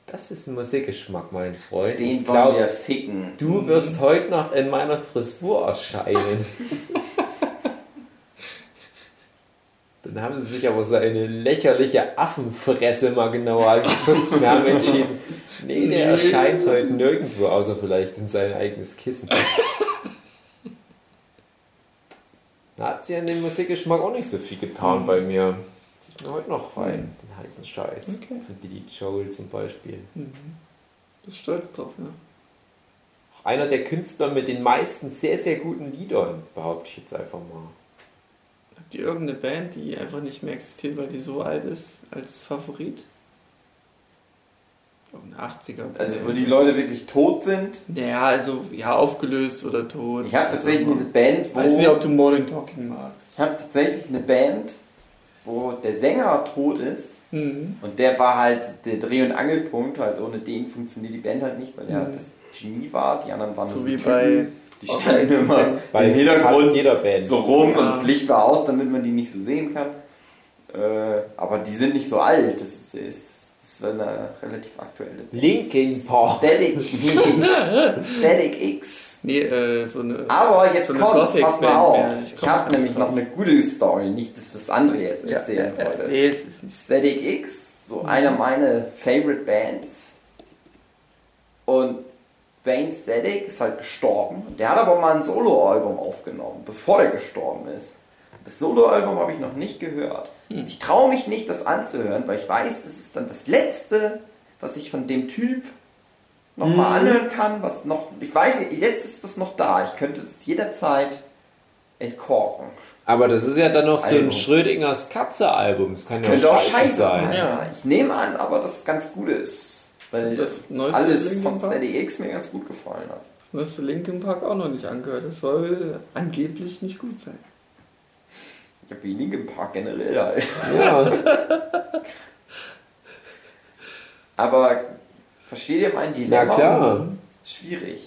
das ist ein Musikgeschmack, mein Freund. Den ich wollen wir ficken. du wirst heute noch in meiner Frisur erscheinen. Dann haben sie sich aber so eine lächerliche Affenfresse mal genauer angeguckt und haben entschieden, nee, der erscheint heute nirgendwo, außer vielleicht in sein eigenes Kissen. Da hat sie an dem Musikgeschmack auch nicht so viel getan bei mir. Heute noch rein, den heißen Scheiß. Okay. Von Billy Joel zum Beispiel. Mhm. Bist stolz drauf, ja. einer der Künstler mit den meisten sehr, sehr guten Liedern, behaupte ich jetzt einfach mal. Habt ihr irgendeine Band, die einfach nicht mehr existiert, weil die so alt ist, als Favorit? Irgendeine 80er Band. Also wo die Leute wirklich tot sind. Ja, also ja, aufgelöst oder tot. Ich habe tatsächlich eine Band, wo... Weiß nicht, ob du Modern Talking magst. Ich habe tatsächlich eine Band, wo der Sänger tot ist. Mhm. Und der war halt der Dreh- und Angelpunkt. Halt ohne den funktioniert die Band halt nicht, weil er Mhm. das Genie war. Die anderen waren nur So so wie Typen. bei Die standen Okay. immer Bei im Hintergrund jeder Band. so rum und Ja. das Licht war aus, damit man die nicht so sehen kann. Äh, aber die sind nicht so alt. Das ist, ist, das war eine relativ aktuelle Band. Linkin Park. Static, Static X. Nee, äh, so eine. Aber jetzt So eine kommt's, pass mal auf. Ich Ich habe nämlich drauf. noch eine gute Story, nicht das, was André jetzt erzählen ja, wollte. nee, es ist nicht. Static X, so einer meiner Favorite Bands. Und Wayne Static ist halt gestorben. Der hat aber mal ein Soloalbum aufgenommen, bevor er gestorben ist. Das Soloalbum habe ich noch nicht gehört. Ich traue mich nicht, das anzuhören, weil ich weiß, das ist dann das Letzte, was ich von dem Typ nochmal anhören kann. Was noch, ich weiß, jetzt ist das noch da. Ich könnte es jederzeit entkorken. Aber das ist ja dann noch so ein Album. Schrödingers Katze-Album. Das kann Das ja könnte auch scheiße scheiße sein. Ja. Ja. Ich nehme an, aber dass es ganz gut ist. Weil Das alles Linkin von Park? Steady X mir ganz gut gefallen hat. Das neueste Linkin Park auch noch nicht angehört. Das soll angeblich nicht gut sein. Ich habe wie Linkin Park generell halt. Ja. Aber versteht ihr mein Dilemma? Na klar. Schwierig.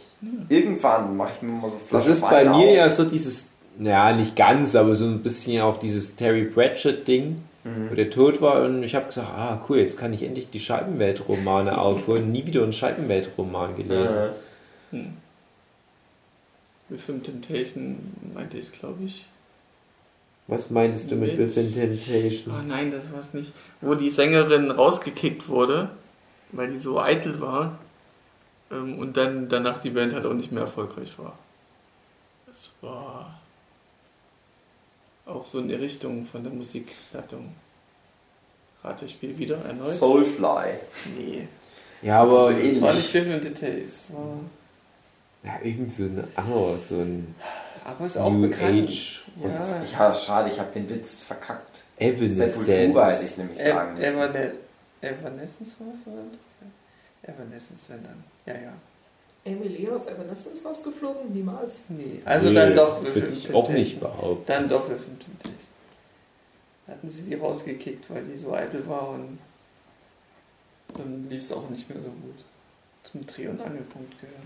Irgendwann mache ich mir mal so Das Flaschen ist bei mir auf. ja so dieses, ja nicht ganz, aber so ein bisschen auch dieses Terry Pratchett-Ding, wo der tot war und ich habe gesagt, ah cool, jetzt kann ich endlich die Scheibenweltromane aufholen. Nie wieder einen Scheibenweltroman gelesen. Ja. With Temptation meinte ich, glaube ich. Was meinst du mit Mit- Within Oh Temptation? nein, das war es nicht. Wo die Sängerin rausgekickt wurde, weil die so eitel war. Ähm, und dann danach die Band halt auch nicht mehr erfolgreich war. Das war auch so in der Richtung von der Musikgattung. Ratespiel wieder erneut? Soulfly. Nee. Ja, So- so aber ähnlich. Das war nicht With Details. War ja, irgend so ein anderes, so ein aber ist auch New bekannt. Age. Ja. Ja, schade, ich habe den Witz verkackt. Sepultura hätte ich nämlich sagen müssen. Evane Evanescence war es, oder? Evanescence, wenn dann. Ja, ja. Emily aus Evanescence rausgeflogen? Niemals. Nee, also Nee, dann doch With Würde ich auch nicht behaupten. Dann doch With Temptation. Hatten sie die rausgekickt, weil die so eitel war und dann lief es auch nicht mehr so gut. Zum Dreh- und Angelpunkt gehört.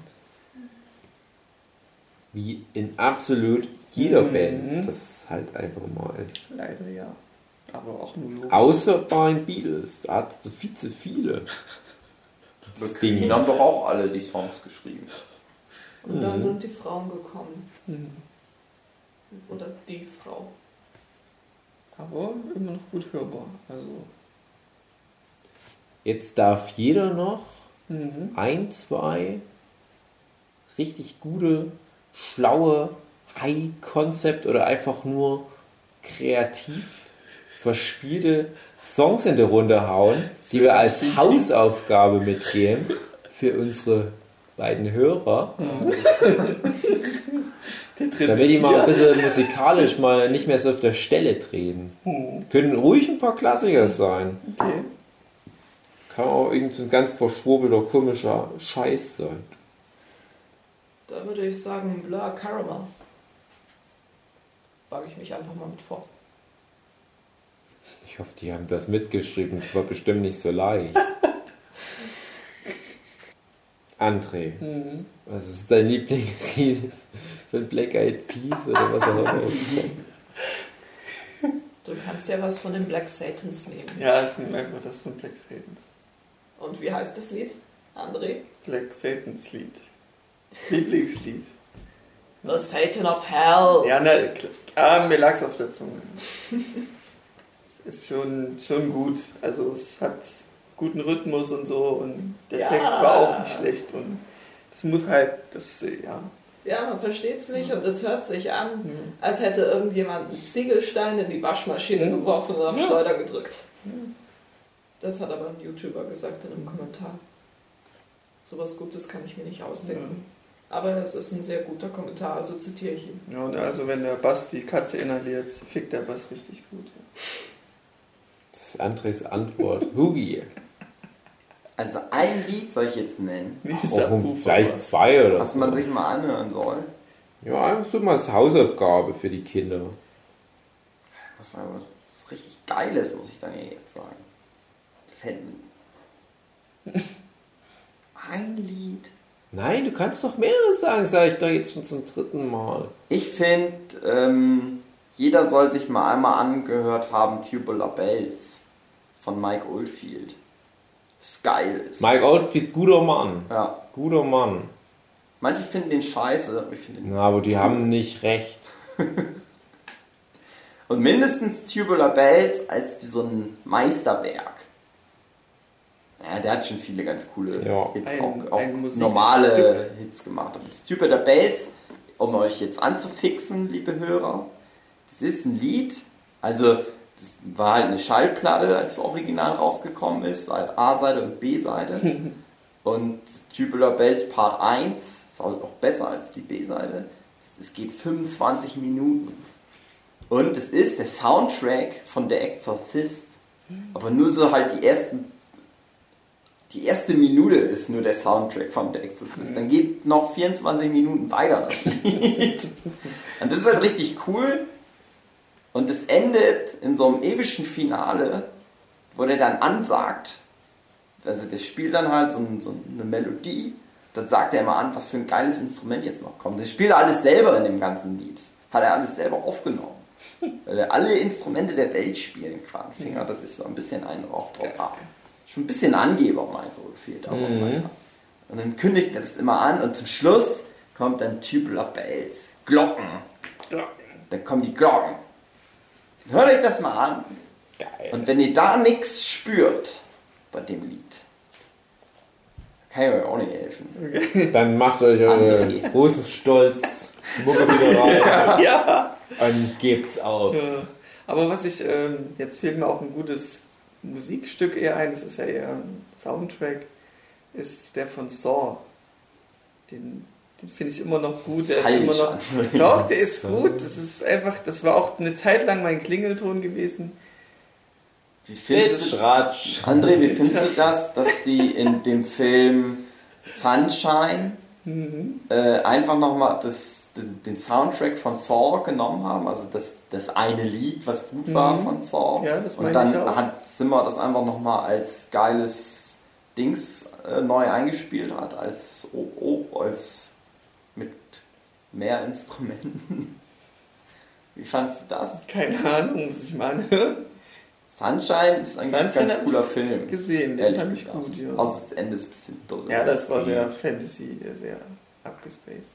Wie in absolut jeder Mhm. Band das halt einfach mal ist. Leider ja. Aber auch nur so. Außer bei den Beatles, da hat es viel zu viele. Ding. Queen haben doch auch alle die Songs geschrieben. Und dann sind die Frauen gekommen. Mhm. Oder die Frau. Aber immer noch gut hörbar. Also. Jetzt darf jeder noch Mhm. ein, zwei richtig gute, schlaue High-Concept oder einfach nur kreativ verspielte Songs in die Runde hauen, die wir als Hausaufgabe mitgeben für unsere beiden Hörer, damit die mal ein bisschen musikalisch mal nicht mehr so auf der Stelle treten. Mhm. Können ruhig ein paar Klassiker sein. Okay. Kann auch irgend so ein ganz verschwurbelter, komischer Scheiß sein. Da würde ich sagen, Blur Caramel. Wage ich mich einfach mal mit vor. Ich hoffe, die haben das mitgeschrieben. Das war bestimmt nicht so leicht. André, Mhm. was ist dein Lieblingslied von Black Eyed Peas oder was auch immer? Du kannst ja was von den Black Satans nehmen. Ja, ich nehme einfach das von Black Satans. Und wie heißt das Lied? André? Black Satans Lied. Lieblingslied. The Satan of Hell. Ja, klar, ah, mir lag's auf der Zunge. ist schon, schon gut. Also es hat guten Rhythmus und so und der Ja. Text war auch nicht schlecht und das muss halt, das, ja. Ja, man versteht es nicht und es hört sich an, Mhm. als hätte irgendjemand einen Ziegelstein in die Waschmaschine Mhm. geworfen und auf Ja. Schleuder gedrückt. Mhm. Das hat aber ein YouTuber gesagt in einem Kommentar. Sowas Gutes kann ich mir nicht ausdenken. Aber es ist ein sehr guter Kommentar, also zitiere ich ihn. Ja, und also wenn der Bass die Katze inhaliert, fickt der Bass richtig gut. Das ist Andres Antwort. Hugi. Also ein Lied soll ich jetzt nennen, um Subwoofer vielleicht zwei oder was so. man sich mal anhören soll. Ja, einfach so mal als Hausaufgabe für die Kinder. Was, was richtig Geiles, muss ich dann ja jetzt sagen. Gefällt mir. Ein Lied. Nein, du kannst doch mehrere sagen, sage ich doch jetzt schon zum dritten Mal. Ich finde, ähm, jeder soll sich mal einmal angehört haben Tubular Bells von Mike Oldfield. Das geil ist. Mike Outfit, guter Mann. Ja. Guter Mann. Manche finden den scheiße, aber ich finde den. Na, aber die haben nicht recht. Und mindestens Tubular Bells als so ein Meisterwerk. Ja, der hat schon viele ganz coole Ja. Hits, Ein- auch, auch normale Hits gemacht. Aber das Tubular Bells, um euch jetzt anzufixen, liebe Hörer, das ist ein Lied, also das war halt eine Schallplatte, als das Original rausgekommen ist, halt A-Seite und B-Seite. und Tubular Bells Part 1 ist halt auch besser als die B-Seite. Es geht 25 Minuten. Und es ist der Soundtrack von Der Exorzist. Aber nur so halt die ersten. Die erste Minute ist nur der Soundtrack von Der Exorzist. Dann geht noch 24 Minuten weiter das Lied. Und das ist halt richtig cool. Und es endet in so einem epischen Finale, wo der dann ansagt, also der spielt dann halt so, ein- so eine Melodie, dann sagt er immer an, was für ein geiles Instrument jetzt noch kommt. Das spielt er alles selber in dem ganzen Lied. Hat er alles selber aufgenommen. Weil er alle Instrumente der Welt spielen kann. Fingert er sich so ein bisschen einen Rauch drauf ab. Schon ein bisschen Angeber, Michael fehlt aber Mhm. naja. Und dann kündigt er das immer an und zum Schluss kommt dann Tubular Bells. Glocken. Dann kommen die Glocken. Hört euch das mal an. Geil. Und wenn ihr da nichts spürt bei dem Lied, kann ich euch auch nicht helfen. Dann macht euch eure André. Rosenstolz Mucke wieder rein Ja. und gebt's auf. Ja. Aber was ich, ähm, jetzt fehlt mir auch ein gutes Musikstück eher ein, das ist ja eher ein Soundtrack, ist der von Saw. Den, den finde ich immer noch gut. Der ist immer noch, doch, der ist gut. Das ist einfach, das war auch eine Zeit lang mein Klingelton gewesen. Wie findest du, Ratsch. André, wie findest du das, dass die in dem Film Sunshine Mhm. äh, einfach nochmal das, den, den Soundtrack von Saw genommen haben? Also das, das eine Lied, was gut war Mhm. von Saw. Ja, das Und dann ich auch. hat Zimmer das einfach nochmal als geiles Dings äh, neu eingespielt hat, als, oh, oh, als mehr Instrumenten. Wie fandest du das? Keine Ahnung, muss ich mal anhören. Sunshine ist eigentlich ein ganz cooler ich Film. Gesehen, den Ehrlich fand ich gut. Ja, Außer das Ende ist ein bisschen doof. ja das war sehr Fantasy, sehr abgespaced.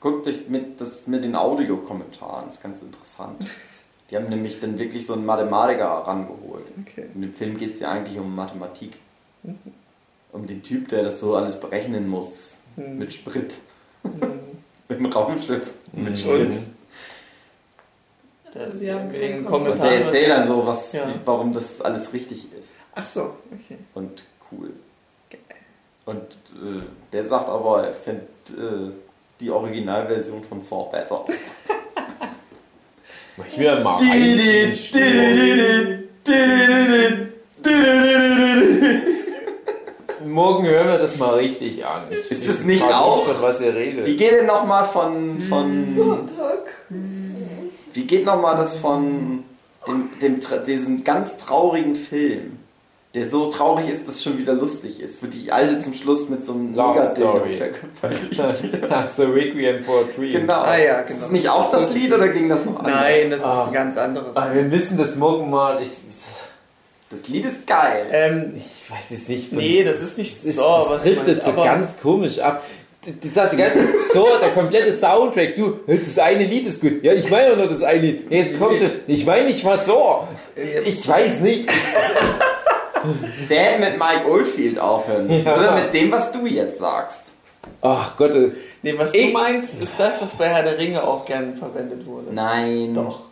Guckt euch mit, das mit den Audiokommentaren, das ist ganz interessant. Die haben nämlich dann wirklich so einen Mathematiker rangeholt. Okay. In dem Film geht es ja eigentlich um Mathematik. Mhm. Um den Typ, der das so alles berechnen muss. Mhm. Mit Sprit. Mhm. Im Raumschiff. Mhm. Mit Sprit. Also sie haben Wegen keinen Kommentar- Und der erzählt dann so, was, Ja. wie, warum das alles richtig ist. Ach so, okay. Und cool. Und äh, der sagt aber, er fände äh, die Originalversion von Saw besser. Mach ich wieder mal. Di, eins di, in die Stimmung. Morgen hören wir das mal richtig an. Ich, Ist ich das nicht auch- Von was ihr redet. Wie geht denn nochmal von, von Sonntag. Wie geht nochmal das von dem, dem, diesem ganz traurigen Film, der so traurig ist, dass es schon wieder lustig ist, wo die Alte zum Schluss mit so einem Story. vergewaltigt Ach so, Requiem for a Dream. Genau. Ah ja, Ist genau. das nicht auch das Lied oder ging das noch anders? Nein, das ist Ah. ein ganz anderes. Aber wir müssen das morgen mal. Ich, Das Lied ist geil. Ähm, ich weiß es nicht. von- nee, das ist nicht so, das was driftet so aber- ganz komisch ab. Die, sagt die ganze Zeit, so, der komplette Soundtrack, du, das eine Lied ist gut. Ja, ich meine ja nur das eine Lied. Jetzt kommt schon, ich meine nicht mal so. Ich weiß nicht. Der hätte mit Mike Oldfield aufhören müssen, Ja. oder? Mit dem, was du jetzt sagst. Ach Gott, äh, Nee, was Ich- du meinst, ist das, was bei Herr der Ringe auch gern verwendet wurde. Nein. Doch.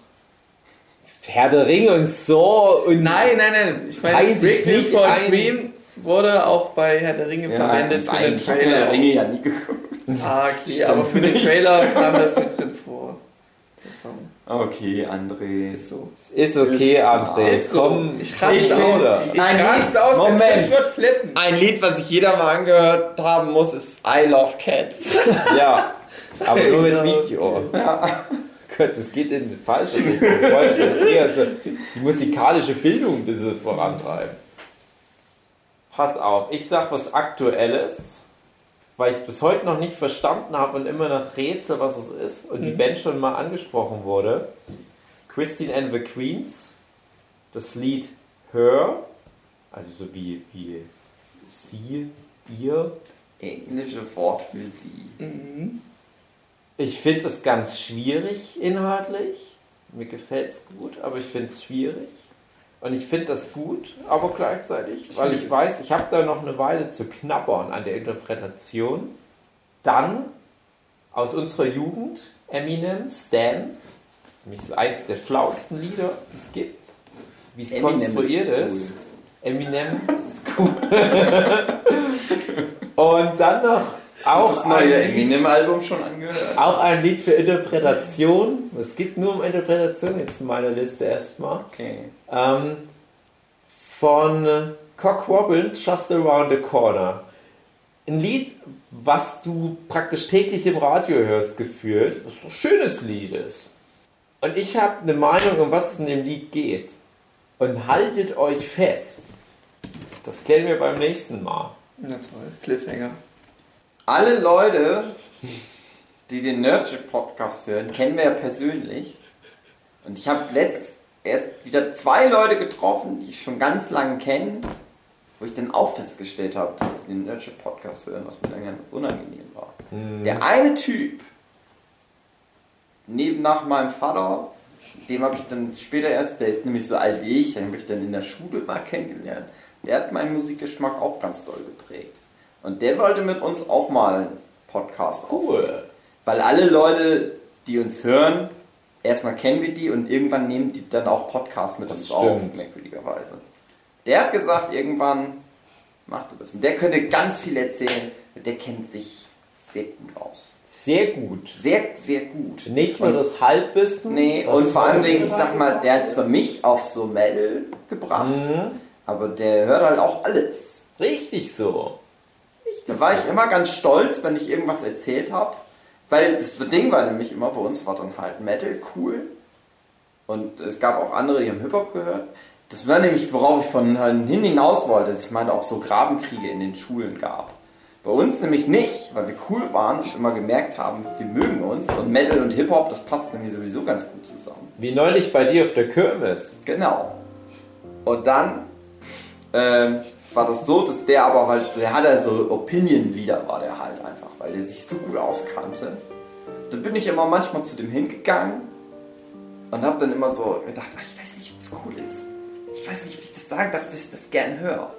Herr der Ringe und so und Nein, nein, nein. Ich meine, Requiem nicht for a ein- Dream wurde auch bei Herr der Ringe verwendet für den ich habe Herr der Trailer. Ringe ja nie geguckt. Ah, okay, Stimmt aber für den. Trailer kam das mit drin vor. Okay, André. ist so. Ist okay, Ist André. Ist so. Komm, Ich raste ich aus. finde- Ich Nein, raste aus. Moment. Der Tisch wird flippen. Ein Lied, was sich jeder mal angehört haben muss, ist I Love Cats. ja, aber nur mit Ja. Gott, das geht in die falsche Richtung. Ich wollte eher so die musikalische Bildung ein bisschen vorantreiben. Pass auf, ich sag was Aktuelles, weil ich es bis heute noch nicht verstanden habe und immer noch rätsel, was es ist und die Band schon mal angesprochen wurde. Christine and the Queens, das Lied Her, also so wie, wie sie, ihr. Englische Wort für sie. Mhm. Ich finde es ganz schwierig inhaltlich. Mir gefällt es gut, aber ich finde es schwierig. Und ich finde das gut, aber gleichzeitig, weil ich weiß, ich habe da noch eine Weile zu knabbern an der Interpretation. Dann aus unserer Jugend Eminem, Stan, ist eins der schlauesten Lieder, die es gibt. Wie es konstruiert ist ist. Eminem ist cool. Und dann noch auch das neue ein Lied- Eminem-Album schon angehört? auch ein Lied für Interpretation. Es geht nur um Interpretation jetzt in meiner Liste erstmal. Okay. Ähm, von Cock Robin, Just Around the Corner. Ein Lied, was du praktisch täglich im Radio hörst, gefühlt, was ein schönes Lied ist. Und ich habe eine Meinung, um was es in dem Lied geht. Und haltet euch fest. Das kennen wir beim nächsten Mal. Na toll, Cliffhanger. Alle Leute, die den Nerdship-Podcast hören, kennen wir ja persönlich. Und ich habe letzt erst wieder zwei Leute getroffen, die ich schon ganz lange kenne, wo ich dann auch festgestellt habe, dass die den Nerdship-Podcast hören, was mir dann ganz unangenehm war. Der eine Typ, neben nach meinem Vater, dem habe ich dann später erst, der ist nämlich so alt wie ich, den habe ich dann in der Schule mal kennengelernt. Der hat meinen Musikgeschmack auch ganz doll geprägt. Und der wollte mit uns auch mal einen Podcast aufnehmen. Cool. Weil alle Leute, die uns hören, erstmal kennen wir die und irgendwann nehmen die dann auch Podcasts mit Das uns auf, stimmt. merkwürdigerweise. Der hat gesagt, irgendwann macht er das. Und der könnte ganz viel erzählen, der kennt sich sehr gut aus. Sehr gut. Sehr, sehr gut. Nicht nur Und- das Halbwissen. Nee, und vor allem, vorher denke ich sag mal, der hat zwar mich auf so Metal gebracht, Mhm. aber der hört halt auch alles. Richtig so. Da war ich immer ganz stolz, wenn ich irgendwas erzählt habe, weil das Ding war nämlich immer, bei uns war dann halt Metal cool und es gab auch andere, die haben Hip-Hop gehört. Das war nämlich, worauf ich von hin hinaus wollte, dass ich meine, ob es so Grabenkriege in den Schulen gab. Bei uns nämlich nicht, weil wir cool waren und immer gemerkt haben, wir mögen uns und Metal und Hip-Hop, das passt nämlich sowieso ganz gut zusammen. Wie neulich bei dir auf der Kirmes. Genau. Und dann ähm, war das so, dass der aber halt, der hatte so Opinion-Lieder, war der halt einfach, weil der sich so gut auskannte. Dann bin ich immer manchmal zu dem hingegangen und habe dann immer so gedacht, ach, ich weiß nicht, ob es cool ist. Ich weiß nicht, wie ich das sagen darf, dass ich das gern höre.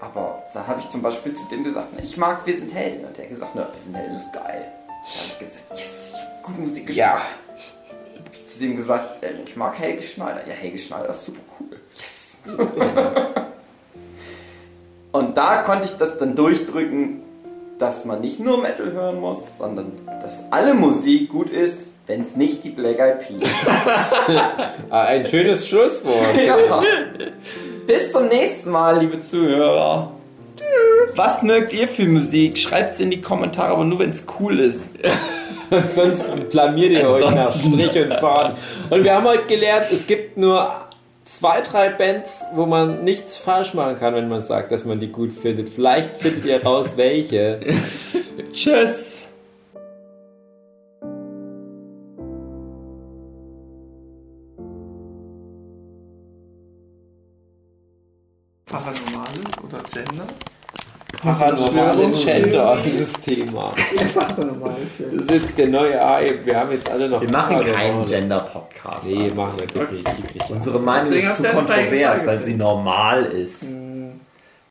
Aber da habe ich zum Beispiel zu dem gesagt, ich mag Wir sind Helden. Und der hat gesagt, na, Wir sind Helden ist geil. Da habe ich gesagt, yes, ich habe gute Musik geschmeckt. Ja. Hab ich zu dem gesagt, äh, ich mag Helge Schneider. Ja, Helge Schneider ist super cool. Yes. Und da konnte ich das dann durchdrücken, dass man nicht nur Metal hören muss, sondern dass alle Musik gut ist, wenn es nicht die Black Eyed Peas ist. Ah, ein schönes Schlusswort. ja. Bis zum nächsten Mal, liebe Zuhörer. Was mögt ihr für Musik? Schreibt es in die Kommentare, aber nur wenn es cool ist. Ansonsten blamiert ihr euch nach Strich und Faden. Und wir haben heute gelernt, es gibt nur zwei, drei Bands, wo man nichts falsch machen kann, wenn man sagt, dass man die gut findet. Vielleicht findet ihr raus, welche. Tschüss. Paranormales oder Gender? Paranormale Gender, dieses Thema. Paranormales Das ist jetzt der neue Hype. Wir haben jetzt alle noch. Wir machen keinen. Gender-Podcast. Nee, machen wir definitiv nicht. Unsere Meinung Deswegen ist zu kontrovers, weil sie normal ist.